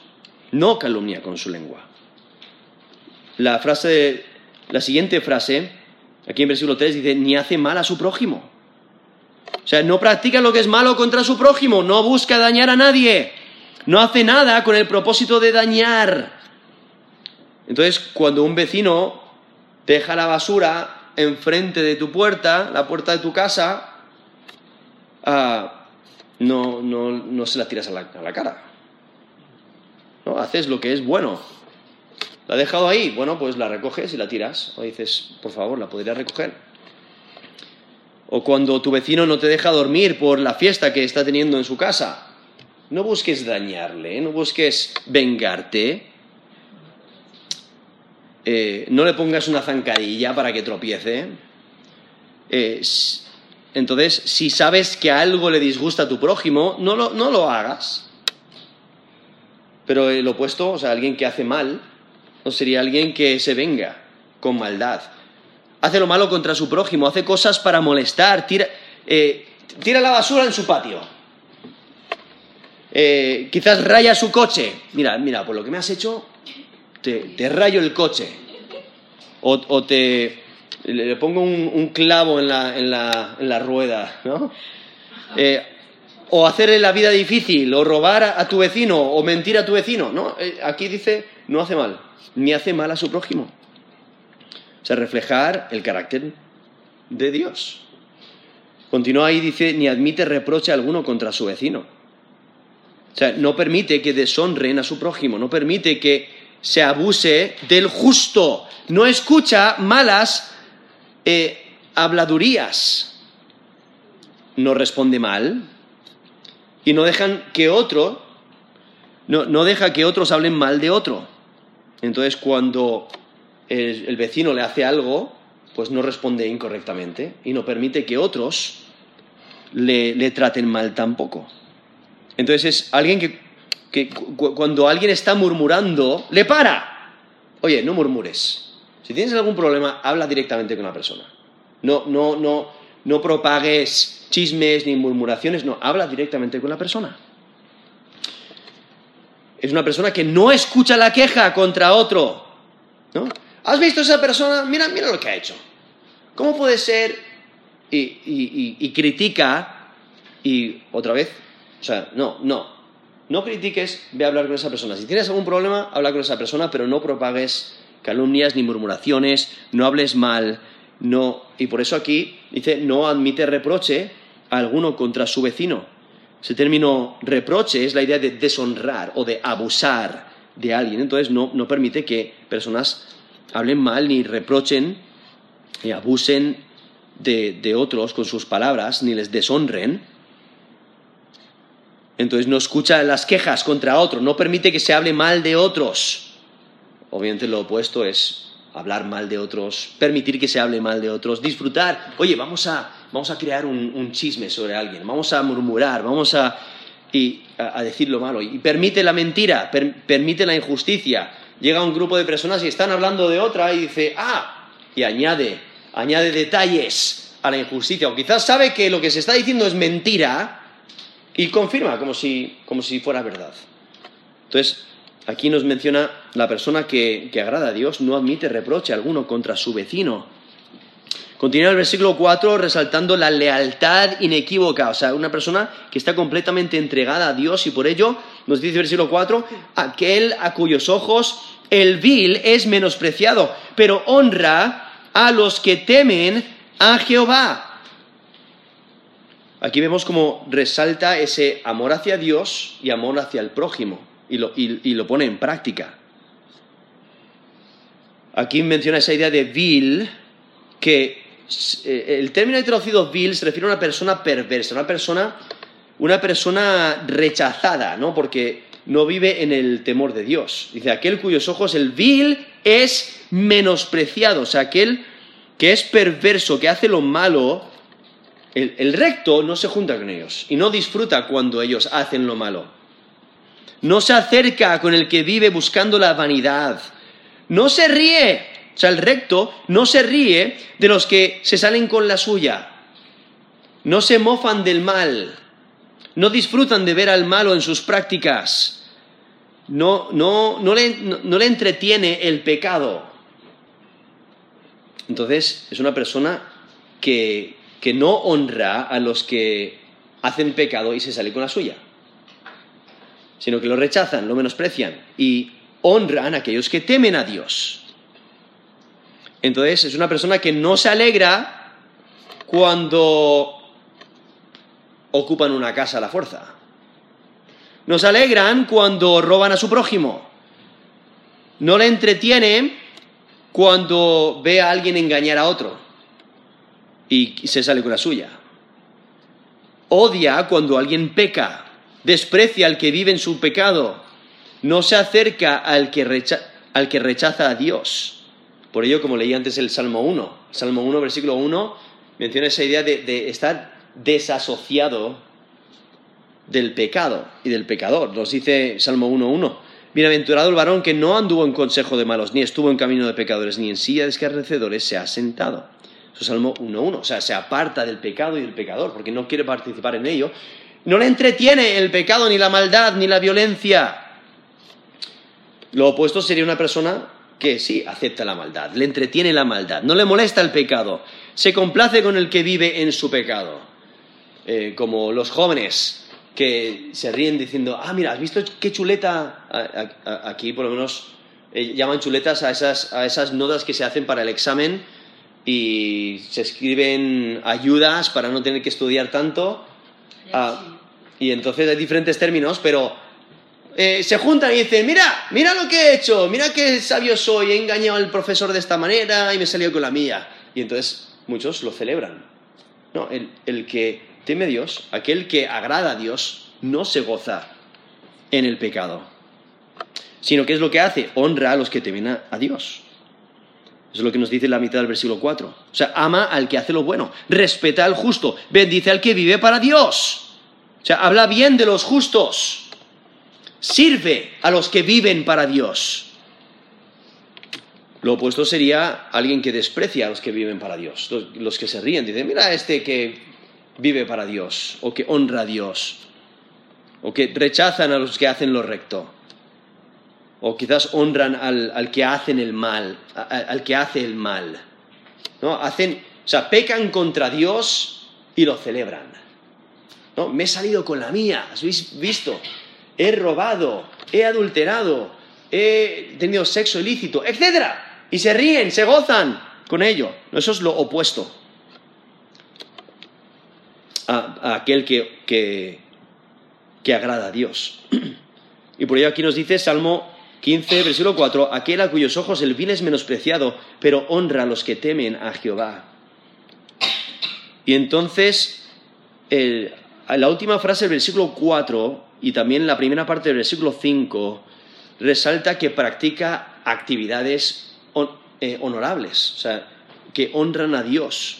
no calumnia con su lengua. La frase, la siguiente frase, aquí en versículo 3 dice, ni hace mal a su prójimo. O sea, no practica lo que es malo contra su prójimo, no busca dañar a nadie no hace nada con el propósito de dañar. Entonces, cuando un vecino deja la basura enfrente de tu puerta, la puerta de tu casa, ah, no, no, se la tiras a la, a la cara. ¿No? Haces lo que es bueno. La ha dejado ahí, bueno, pues la recoges y la tiras. O dices, por favor, la podrías recoger. O cuando tu vecino no te deja dormir por la fiesta que está teniendo en su casa, no busques dañarle, no busques vengarte. Eh, no le pongas una zancadilla para que tropiece. Eh, entonces, si sabes que algo le disgusta a tu prójimo, no lo, no lo hagas. Pero el opuesto, o sea, alguien que hace mal, no sería alguien que se venga con maldad. Hace lo malo contra su prójimo, hace cosas para molestar, tira, eh, tira la basura en su patio eh, quizás raya su coche. Mira, mira, por lo que me has hecho, te, rayo el coche. O, te le pongo un, clavo en la, rueda, ¿no? Eh, o hacerle la vida difícil, o robar a, tu vecino, o mentir a tu vecino. No, eh, aquí dice, no hace mal, ni hace mal a su prójimo. O sea, reflejar el carácter de Dios. Continúa ahí, dice, ni admite reproche alguno contra su vecino. O sea, no permite que deshonren a su prójimo, no permite que se abuse del justo, no escucha malas eh, habladurías, no responde mal y no dejan que otro, no, deja que otros hablen mal de otro. Entonces, cuando el, vecino le hace algo, pues no responde incorrectamente y no permite que otros le traten mal tampoco. Entonces es alguien que, cuando alguien está murmurando, le para. Oye, no murmures. Si tienes algún problema, habla directamente con la persona. No, no, no, no propagues chismes ni murmuraciones, no, habla directamente con la persona. Es una persona que no escucha la queja contra otro. ¿no? ¿Has visto a esa persona? Mira, mira lo que ha hecho. ¿Cómo puede ser? y critica y otra vez o sea, no, no. No critiques, ve a hablar con esa persona. Si tienes algún problema, habla con esa persona, pero no propagues calumnias ni murmuraciones, no hables mal no, y por eso aquí dice, no admite reproche alguno contra su vecino. Ese término reproche es la idea de deshonrar o de abusar de alguien. Entonces no, no permite que personas hablen mal ni reprochen y abusen de, de otros con sus palabras, ni les deshonren. Entonces no escucha las quejas contra otros, no permite que se hable mal de otros. Obviamente lo opuesto es hablar mal de otros, permitir que se hable mal de otros, disfrutar. Oye, vamos a, vamos a crear un, chisme sobre alguien, vamos a murmurar, vamos a, y, a, decir lo malo. Y permite la mentira, permite la injusticia. Llega un grupo de personas y están hablando de otra y dice, ah, y añade, añade detalles a la injusticia. O quizás sabe que lo que se está diciendo es mentira y confirma como si, como si fuera verdad. Entonces, aquí nos menciona la persona que, agrada a Dios no admite reproche alguno contra su vecino. Continúa el versículo 4 resaltando la lealtad inequívoca, o sea, una persona que está completamente entregada a Dios y por ello, nos dice el versículo 4, aquel a cuyos ojos el vil es menospreciado, pero honra a los que temen a Jehová. Aquí vemos cómo resalta ese amor hacia Dios y amor hacia el prójimo y lo, pone en práctica. Aquí menciona esa idea de vil, que eh, el término traducido vil se refiere a una persona perversa, una persona, una persona rechazada, ¿no? Porque no vive en el temor de Dios. Dice, aquel cuyos ojos el vil es menospreciado, o sea, aquel que es perverso, que hace lo malo, el recto no se junta con ellos y no disfruta cuando ellos hacen lo malo. No se acerca con el que vive buscando la vanidad, no se ríe, o sea, el recto no se ríe de los que se salen con la suya, no se mofan del mal, no disfrutan de ver al malo en sus prácticas, no, no, no, le, no le entretiene el pecado. Entonces, es una persona que, que no honra a los que hacen pecado y se sale con la suya sino que lo rechazan, lo menosprecian y honran a aquellos que temen a Dios. Entonces es una persona que no se alegra cuando ocupan una casa a la fuerza. No se alegran cuando roban a su prójimo. No le entretiene cuando ve a alguien engañar a otro y se sale con la suya. Odia cuando alguien peca desprecia al que vive en su pecado, no se acerca al que, rechaza a Dios. Por ello, como leí antes el Salmo 1, Salmo 1, versículo 1, menciona esa idea de, de estar desasociado del pecado y del pecador. Nos dice Salmo 1.1. Bienaventurado el varón que no anduvo en consejo de malos, ni estuvo en camino de pecadores, ni en silla de escarnecedores se ha sentado. Salmo 1.1. O sea, se aparta del pecado y del pecador, porque no quiere participar en ello, no le entretiene el pecado, ni la maldad, ni la violencia. Lo opuesto sería una persona que sí acepta la maldad, le entretiene la maldad, no le molesta el pecado, se complace con el que vive en su pecado. Eh, como los jóvenes que se ríen diciendo, ah, mira, ¿has visto qué chuleta? Aquí por lo menos eh, llaman chuletas a esas, a esas notas que se hacen para el examen y se escriben ayudas para no tener que estudiar tanto. Ah, y entonces hay diferentes términos, pero eh, se juntan y dicen, mira, mira lo que he hecho, mira qué sabio soy, he engañado al profesor de esta manera y me he salido con la mía. Y entonces muchos lo celebran. No, el, el que teme a Dios, aquel que agrada a Dios, no se goza en el pecado, sino que es lo que hace, honra a los que temen a, Dios. Es lo que nos dice la mitad del versículo 4. O sea, ama al que hace lo bueno, respeta al justo, bendice al que vive para Dios. O sea, habla bien de los justos. Sirve a los que viven para Dios. Lo opuesto sería alguien que desprecia a los que viven para Dios. Los, que se ríen, dicen, mira este que vive para Dios, o que honra a Dios, o que rechazan a los que hacen lo recto, o quizás honran al, que hacen el mal, al que hace el mal. ¿No? Hacen, o sea, pecan contra Dios y lo celebran. No, me he salido con la mía, ¿has visto? He robado, he adulterado, he tenido sexo ilícito, etc. Y se ríen, se gozan. con ello. Eso es lo opuesto a, aquel que, que, que agrada a Dios. Y por ello aquí nos dice Salmo 15, versículo 4, aquel a cuyos ojos el bien es menospreciado, pero honra a los que temen a Jehová. Y entonces, la última frase del versículo 4 y también la primera parte del versículo 5 resalta que practica actividades eh, honorables, o sea, que honran a Dios.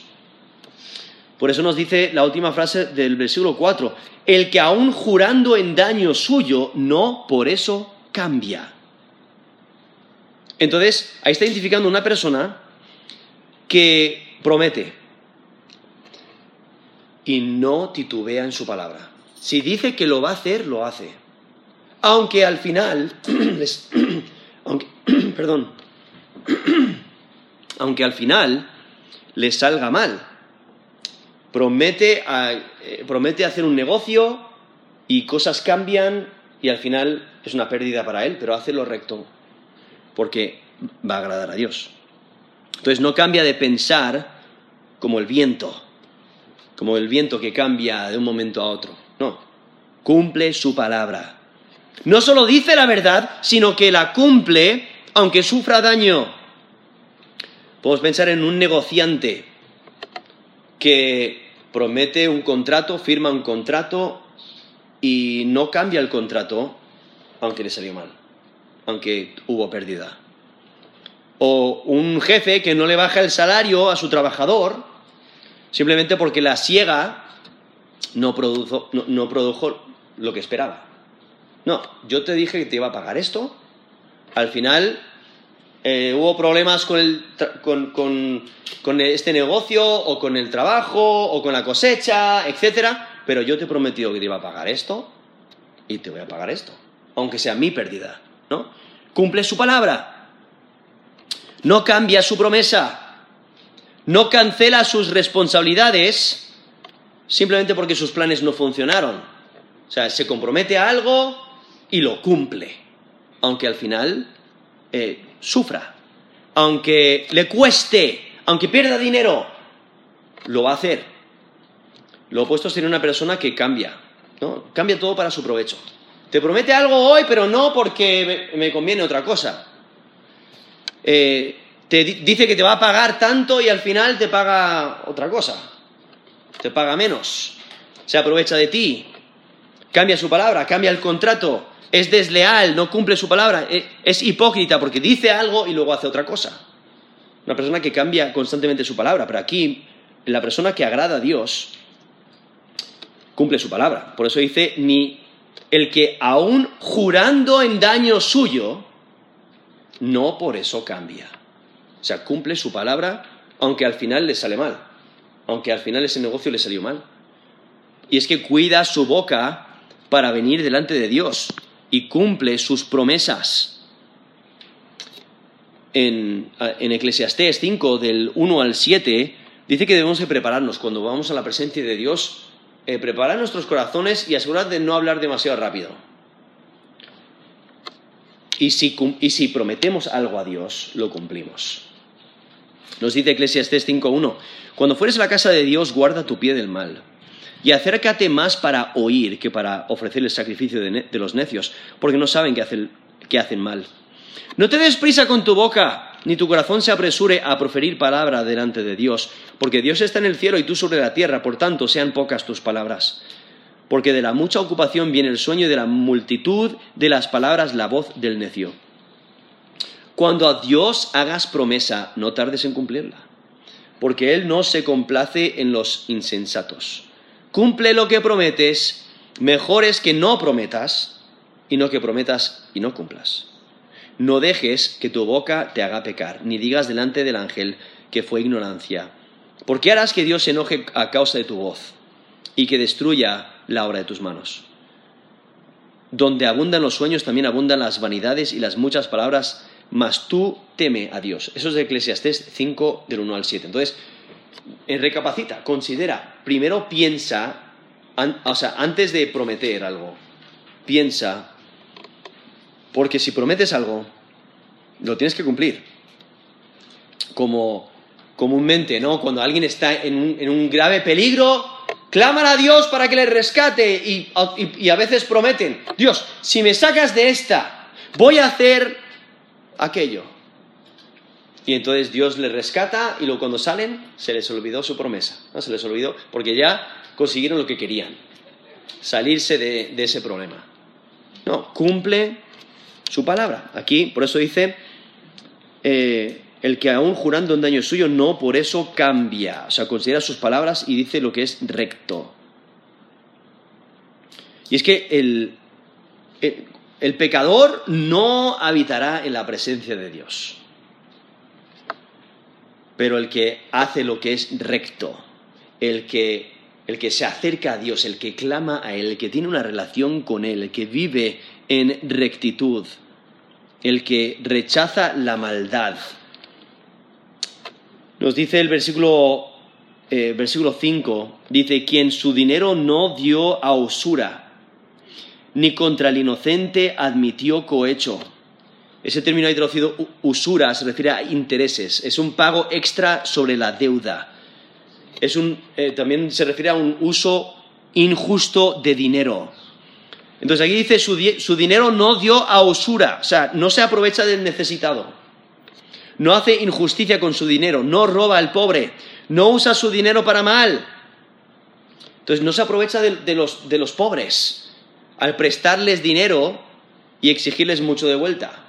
Por eso nos dice la última frase del versículo 4, el que aún jurando en daño suyo, no por eso cambia. Entonces, ahí está identificando una persona que promete y no titubea en su palabra. Si dice que lo va a hacer, lo hace. Aunque al final, perdón, aunque al final le salga mal. Promete, eh, promete hacer un negocio y cosas cambian y al final es una pérdida para él, pero hace lo recto porque va a agradar a Dios. Entonces no cambia de pensar como el viento, como el viento que cambia de un momento a otro. No, cumple su palabra. No solo dice la verdad, sino que la cumple aunque sufra daño. Podemos pensar en un negociante que promete un contrato, firma un contrato y no cambia el contrato aunque le salió mal aunque hubo pérdida. O un jefe que no le baja el salario a su trabajador simplemente porque la siega no produjo, lo que esperaba. No, yo te dije que te iba a pagar esto, al final eh, hubo problemas con, este negocio o con el trabajo o con la cosecha, etcétera, pero yo te he prometido que te iba a pagar esto y te voy a pagar esto, aunque sea mi pérdida. ¿No? Cumple su palabra, no cambia su promesa, no cancela sus responsabilidades simplemente porque sus planes no funcionaron. O sea, se compromete a algo y lo cumple, aunque al final eh, sufra, aunque le cueste, aunque pierda dinero, lo va a hacer. Lo opuesto sería una persona que cambia, ¿no? Cambia todo para su provecho. Te promete algo hoy, pero no porque me conviene otra cosa. Eh, te dice que te va a pagar tanto y al final te paga otra cosa. Te paga menos. Se aprovecha de ti. Cambia su palabra, cambia el contrato. Es desleal, no cumple su palabra. Eh, es hipócrita porque dice algo y luego hace otra cosa. Una persona que cambia constantemente su palabra. Pero aquí, la persona que agrada a Dios cumple su palabra. Por eso dice, ni el que aún jurando en daño suyo, no por eso cambia. O sea, cumple su palabra aunque al final le sale mal, aunque al final ese negocio le salió mal. Y es que cuida su boca para venir delante de Dios y cumple sus promesas. En, en Eclesiastés 5, del 1 al 7, dice que debemos de prepararnos cuando vamos a la presencia de Dios eh, preparar nuestros corazones y asegurar de no hablar demasiado rápido. Y si, y si prometemos algo a Dios, lo cumplimos. Nos dice Eclesiastes 5.1, cuando fueres a la casa de Dios, guarda tu pie del mal. Y acércate más para oír que para ofrecer el sacrificio de, los necios, porque no saben que hacen, que hacen mal. No te des prisa con tu boca, ni tu corazón se apresure a proferir palabra delante de Dios, porque Dios está en el cielo y tú sobre la tierra, por tanto sean pocas tus palabras. Porque de la mucha ocupación viene el sueño y de la multitud de las palabras la voz del necio. Cuando a Dios hagas promesa, no tardes en cumplirla, porque Él no se complace en los insensatos. Cumple lo que prometes, mejor es que no prometas y no que prometas y no cumplas. No dejes que tu boca te haga pecar, ni digas delante del ángel que fue ignorancia. ¿Por qué harás que Dios se enoje a causa de tu voz y que destruya la obra de tus manos? Donde abundan los sueños, también abundan las vanidades y las muchas palabras, mas tú teme a Dios. Eso es de Eclesiastés 5, del 1 al 7. Entonces, eh, recapacita, considera, primero piensa, o sea, antes de prometer algo, piensa porque si prometes algo, lo tienes que cumplir. Como comúnmente, ¿no? Cuando alguien está en un, grave peligro, claman a Dios para que le rescate y, a veces prometen, Dios, si me sacas de esta, voy a hacer aquello. Y entonces Dios les rescata y luego cuando salen se les olvidó su promesa, ¿no? Se les olvidó porque ya consiguieron lo que querían, salirse de, ese problema. No, cumple su palabra. Aquí, por eso dice, eh, el que aún jurando un daño suyo no por eso cambia. O sea, considera sus palabras y dice lo que es recto. Y es que el, el, pecador no habitará en la presencia de Dios. Pero el que hace lo que es recto, el que, el que se acerca a Dios, el que clama a Él, el que tiene una relación con Él, el que vive en rectitud, el que rechaza la maldad. Nos dice el versículo, eh, versículo 5, dice, quien su dinero no dio a usura, ni contra el inocente admitió cohecho. Ese término ahí traducido usura se refiere a intereses, es un pago extra sobre la deuda. Es un, eh, también se refiere a un uso injusto de dinero. Entonces aquí dice, su, dinero no dio a usura, o sea, no se aprovecha del necesitado, no hace injusticia con su dinero, no roba al pobre, no usa su dinero para mal. Entonces no se aprovecha de, los, de los pobres al prestarles dinero y exigirles mucho de vuelta.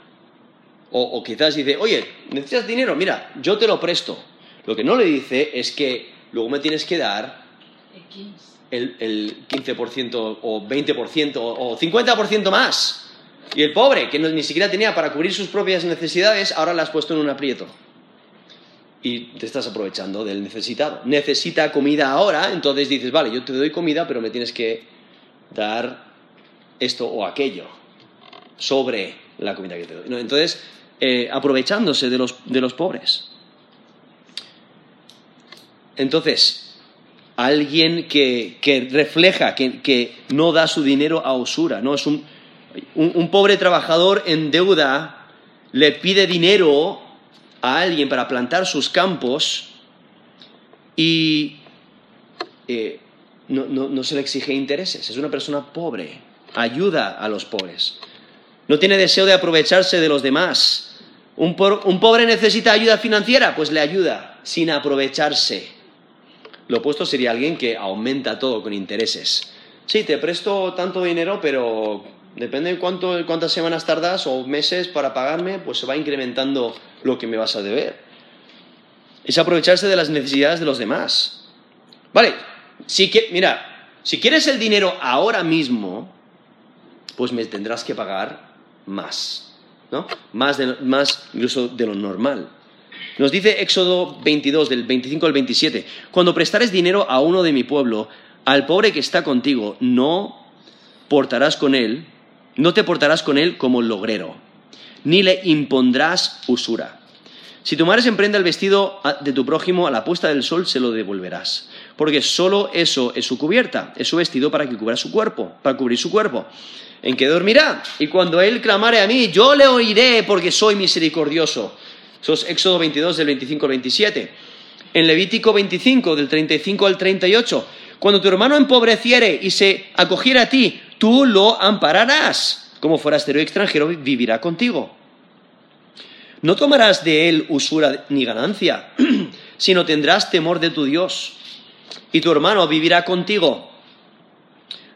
O, o, quizás dice, oye, necesitas dinero, mira, yo te lo presto. Lo que no le dice es que luego me tienes que dar el, 15% o 20% o 50% más. Y el pobre, que ni siquiera tenía para cubrir sus propias necesidades, ahora la has puesto en un aprieto. Y te estás aprovechando del necesitado. Necesita comida ahora, entonces dices, vale, yo te doy comida, pero me tienes que dar esto o aquello sobre la comida que te doy. Entonces, eh, aprovechándose de los, de los pobres. Entonces, alguien que, refleja, que, no da su dinero a usura, ¿no? Es un, pobre trabajador en deuda le pide dinero a alguien para plantar sus campos y eh, no, se le exige intereses. Es una persona pobre, ayuda a los pobres. No tiene deseo de aprovecharse de los demás. un pobre necesita ayuda financiera, pues le ayuda sin aprovecharse. Lo opuesto sería alguien que aumenta todo con intereses. Sí, te presto tanto dinero, pero depende de cuánto, cuántas semanas tardas o meses para pagarme, pues se va incrementando lo que me vas a deber. Es aprovecharse de las necesidades de los demás. Vale, si mira, si quieres el dinero ahora mismo, pues me tendrás que pagar más, ¿no? Más, más incluso de lo normal. Nos dice Éxodo 22, del 25 al 27, cuando prestares dinero a uno de mi pueblo, al pobre que está contigo, no portarás con él, no te portarás con él como logrero, ni le impondrás usura. Si tu madre se emprende el vestido de tu prójimo a la puesta del sol, se lo devolverás, porque solo eso es su cubierta, es su vestido para que cubra su cuerpo, para cubrir su cuerpo en que dormirá. Y cuando él clamare a mí, yo le oiré porque soy misericordioso eso es Éxodo 22 del 25 al 27. En Levítico 25 del 35 al 38. Cuando tu hermano empobreciere y se acogiera a ti, tú lo ampararás. Como forastero extranjero vivirá contigo. No tomarás de él usura ni ganancia, sino tendrás temor de tu Dios. Y tu hermano vivirá contigo.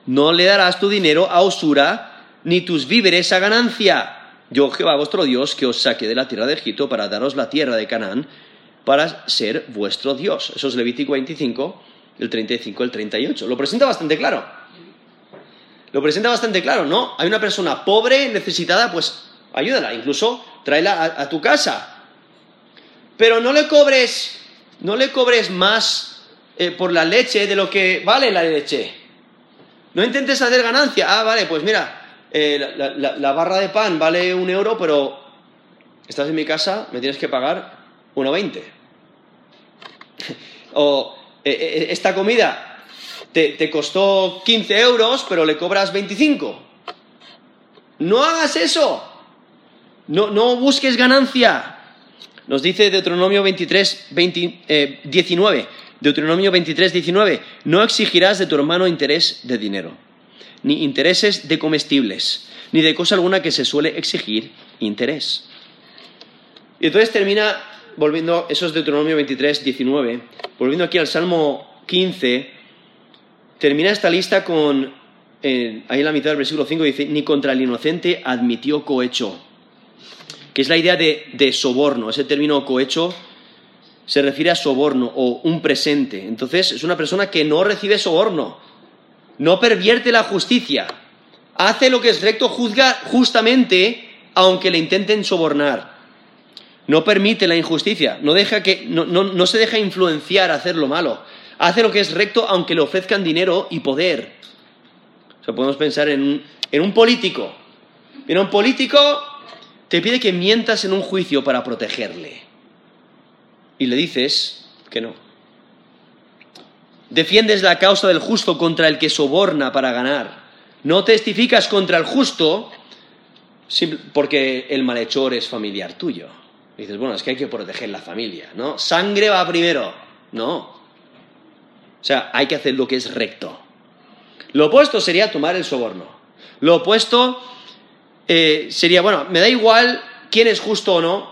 No le darás tu dinero a usura, ni tus víveres a ganancia yo Jehová vuestro Dios, que os saqué de la tierra de Egipto para daros la tierra de Canaán, para ser vuestro Dios. Eso es Levítico 25, el 35, el 38. Lo presenta bastante claro. Lo presenta bastante claro, ¿no? Hay una persona pobre, necesitada, pues ayúdala, incluso tráela a, tu casa. Pero no le cobres, no le cobres más eh, por la leche de lo que vale la leche. No intentes hacer ganancia. Ah, vale, pues mira, eh, la, barra de pan vale un euro, pero estás en mi casa, me tienes que pagar 1,20. o eh, esta comida te, costó 15 euros, pero le cobras 25. No hagas eso. No, no busques ganancia. Nos dice Deuteronomio 23, 19, Deuteronomio 23, 19, no exigirás de tu hermano interés de dinero, ni intereses de comestibles, ni de cosa alguna que se suele exigir interés. Y entonces termina, volviendo, eso es Deuteronomio 23, 19, volviendo aquí al Salmo 15, termina esta lista con, ahí en la mitad del versículo 5 dice, ni contra el inocente admitió cohecho, que es la idea de, de soborno, ese término cohecho se refiere a soborno o un presente. Entonces es una persona que no recibe soborno, no pervierte la justicia, hace lo que es recto, juzga justamente aunque le intenten sobornar. No permite la injusticia, no, deja que, no, se deja influenciar a hacer lo malo. Hace lo que es recto aunque le ofrezcan dinero y poder. O sea, podemos pensar en un, en un político. Un político te pide que mientas en un juicio para protegerle y le dices que no. Defiendes la causa del justo contra el que soborna para ganar. No testificas contra el justo porque el malhechor es familiar tuyo. dices, bueno, es que hay que proteger la familia, ¿no? Sangre va primero. No. O sea, hay que hacer lo que es recto. Lo opuesto sería tomar el soborno. Lo opuesto eh, sería, bueno, me da igual quién es justo o no,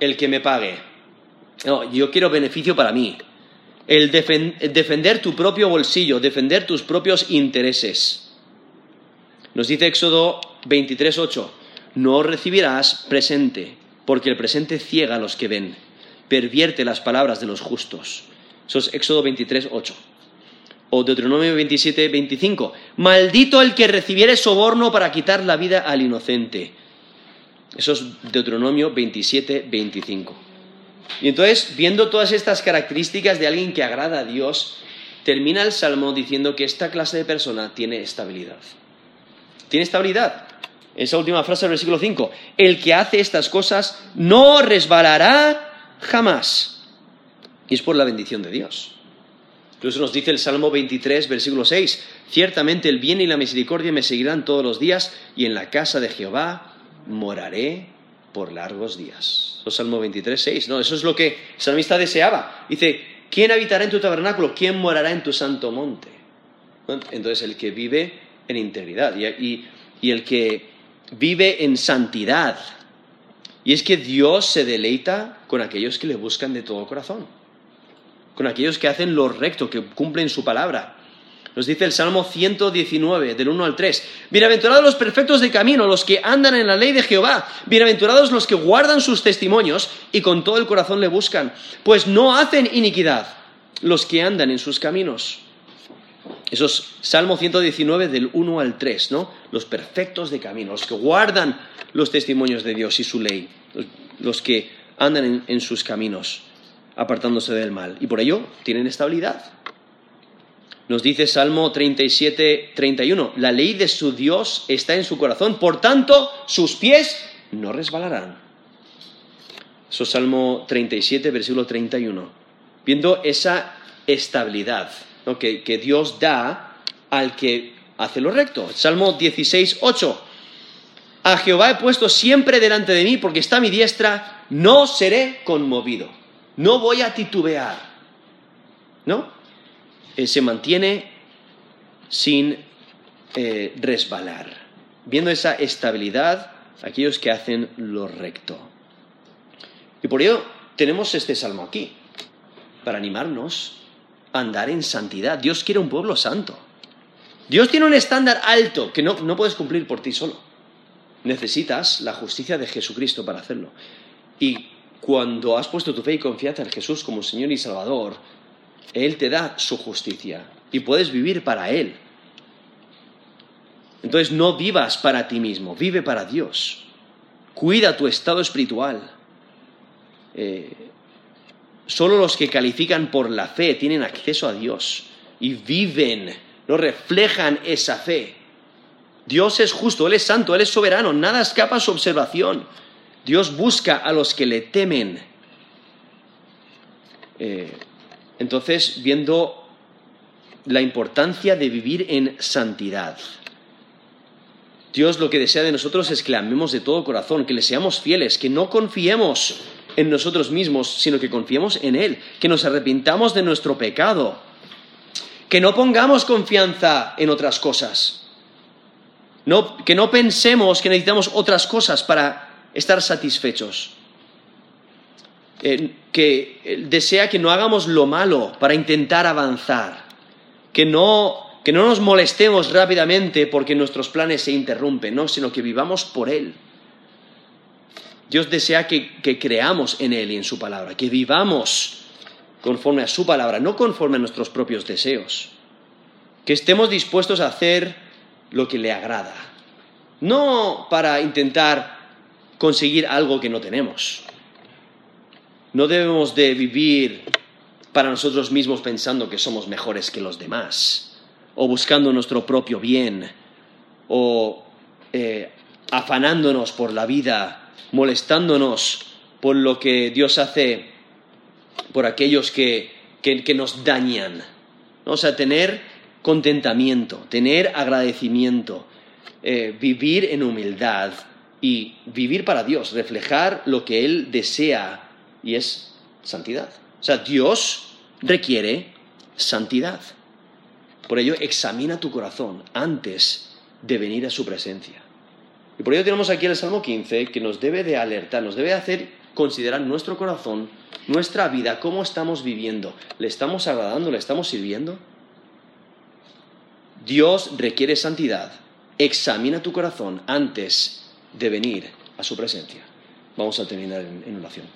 el que me pague. No, yo quiero beneficio para mí. El defender tu propio bolsillo, defender tus propios intereses. Nos dice Éxodo 23.8, no recibirás presente, porque el presente ciega a los que ven, pervierte las palabras de los justos. Eso es Éxodo 23.8. O Deuteronomio 27.25, maldito el que recibiere soborno para quitar la vida al inocente. Eso es Deuteronomio 27.25. Y entonces, viendo todas estas características de alguien que agrada a Dios, termina el Salmo diciendo que esta clase de persona tiene estabilidad. Tiene estabilidad. Esa última frase del versículo 5. El que hace estas cosas no resbalará jamás. Y es por la bendición de Dios. Incluso nos dice el Salmo 23, versículo 6. Ciertamente el bien y la misericordia me seguirán todos los días y en la casa de Jehová moraré por largos días. Eso es Salmo 23, 6. No, eso es lo que el salmista deseaba. Dice, ¿quién habitará en tu tabernáculo? ¿Quién morará en tu santo monte? Entonces, el que vive en integridad y, y el que vive en santidad. Y es que Dios se deleita con aquellos que le buscan de todo corazón, con aquellos que hacen lo recto, que cumplen su palabra. Nos dice el Salmo 119, del 1 al 3. Bienaventurados los perfectos de camino, los que andan en la ley de Jehová. Bienaventurados los que guardan sus testimonios y con todo el corazón le buscan. Pues no hacen iniquidad los que andan en sus caminos. Eso es Salmo 119 del 1 al 3, ¿no? Los perfectos de camino, los que guardan los testimonios de Dios y su ley, los que andan en, en sus caminos, apartándose del mal. Y por ello tienen estabilidad. Nos dice Salmo 37, 31, la ley de su Dios está en su corazón, por tanto sus pies no resbalarán. Eso es Salmo 37, versículo 31. Viendo esa estabilidad que, que, Dios da al que hace lo recto. Salmo 16, 8. A Jehová he puesto siempre delante de mí porque está a mi diestra, no seré conmovido, no voy a titubear. ¿No? Eh, se mantiene sin eh, resbalar, viendo esa estabilidad aquellos que hacen lo recto. Y por ello tenemos este salmo aquí, para animarnos a andar en santidad. Dios quiere un pueblo santo. Dios tiene un estándar alto que no, no puedes cumplir por ti solo. Necesitas la justicia de Jesucristo para hacerlo. Y cuando has puesto tu fe y confianza en Jesús como Señor y Salvador, él te da su justicia y puedes vivir para Él. Entonces no vivas para ti mismo, vive para Dios. Cuida tu estado espiritual. Eh, solo los que califican por la fe tienen acceso a Dios y viven, no reflejan esa fe. Dios es justo, Él es santo, Él es soberano, nada escapa a su observación. Dios busca a los que le temen. Eh, entonces, viendo la importancia de vivir en santidad. Dios lo que desea de nosotros es que le amemos de todo corazón, que le seamos fieles, que no confiemos en nosotros mismos, sino que confiemos en Él, que nos arrepintamos de nuestro pecado, que no pongamos confianza en otras cosas, que no pensemos que necesitamos otras cosas para estar satisfechos, eh, que desea que no hagamos lo malo para intentar avanzar, que no, que no nos molestemos rápidamente porque nuestros planes se interrumpen, no, sino que vivamos por Él. Dios desea que, que creamos en Él y en su palabra, que vivamos conforme a su palabra, no conforme a nuestros propios deseos. Que estemos dispuestos a hacer lo que le agrada. No para intentar conseguir algo que no tenemos. No debemos de vivir para nosotros mismos pensando que somos mejores que los demás, o buscando nuestro propio bien, o eh, afanándonos por la vida, molestándonos por lo que Dios hace por aquellos que, nos dañan. O sea, tener contentamiento, tener agradecimiento, eh, vivir en humildad y vivir para Dios, reflejar lo que Él desea y es santidad. O sea, Dios requiere santidad. Por ello, examina tu corazón antes de venir a su presencia. Y por ello tenemos aquí el Salmo 15 que nos debe de alertar, nos debe hacer considerar nuestro corazón, nuestra vida, cómo estamos viviendo. ¿Le estamos agradando? ¿Le estamos sirviendo? Dios requiere santidad. Examina tu corazón antes de venir a su presencia. Vamos a terminar en, en oración.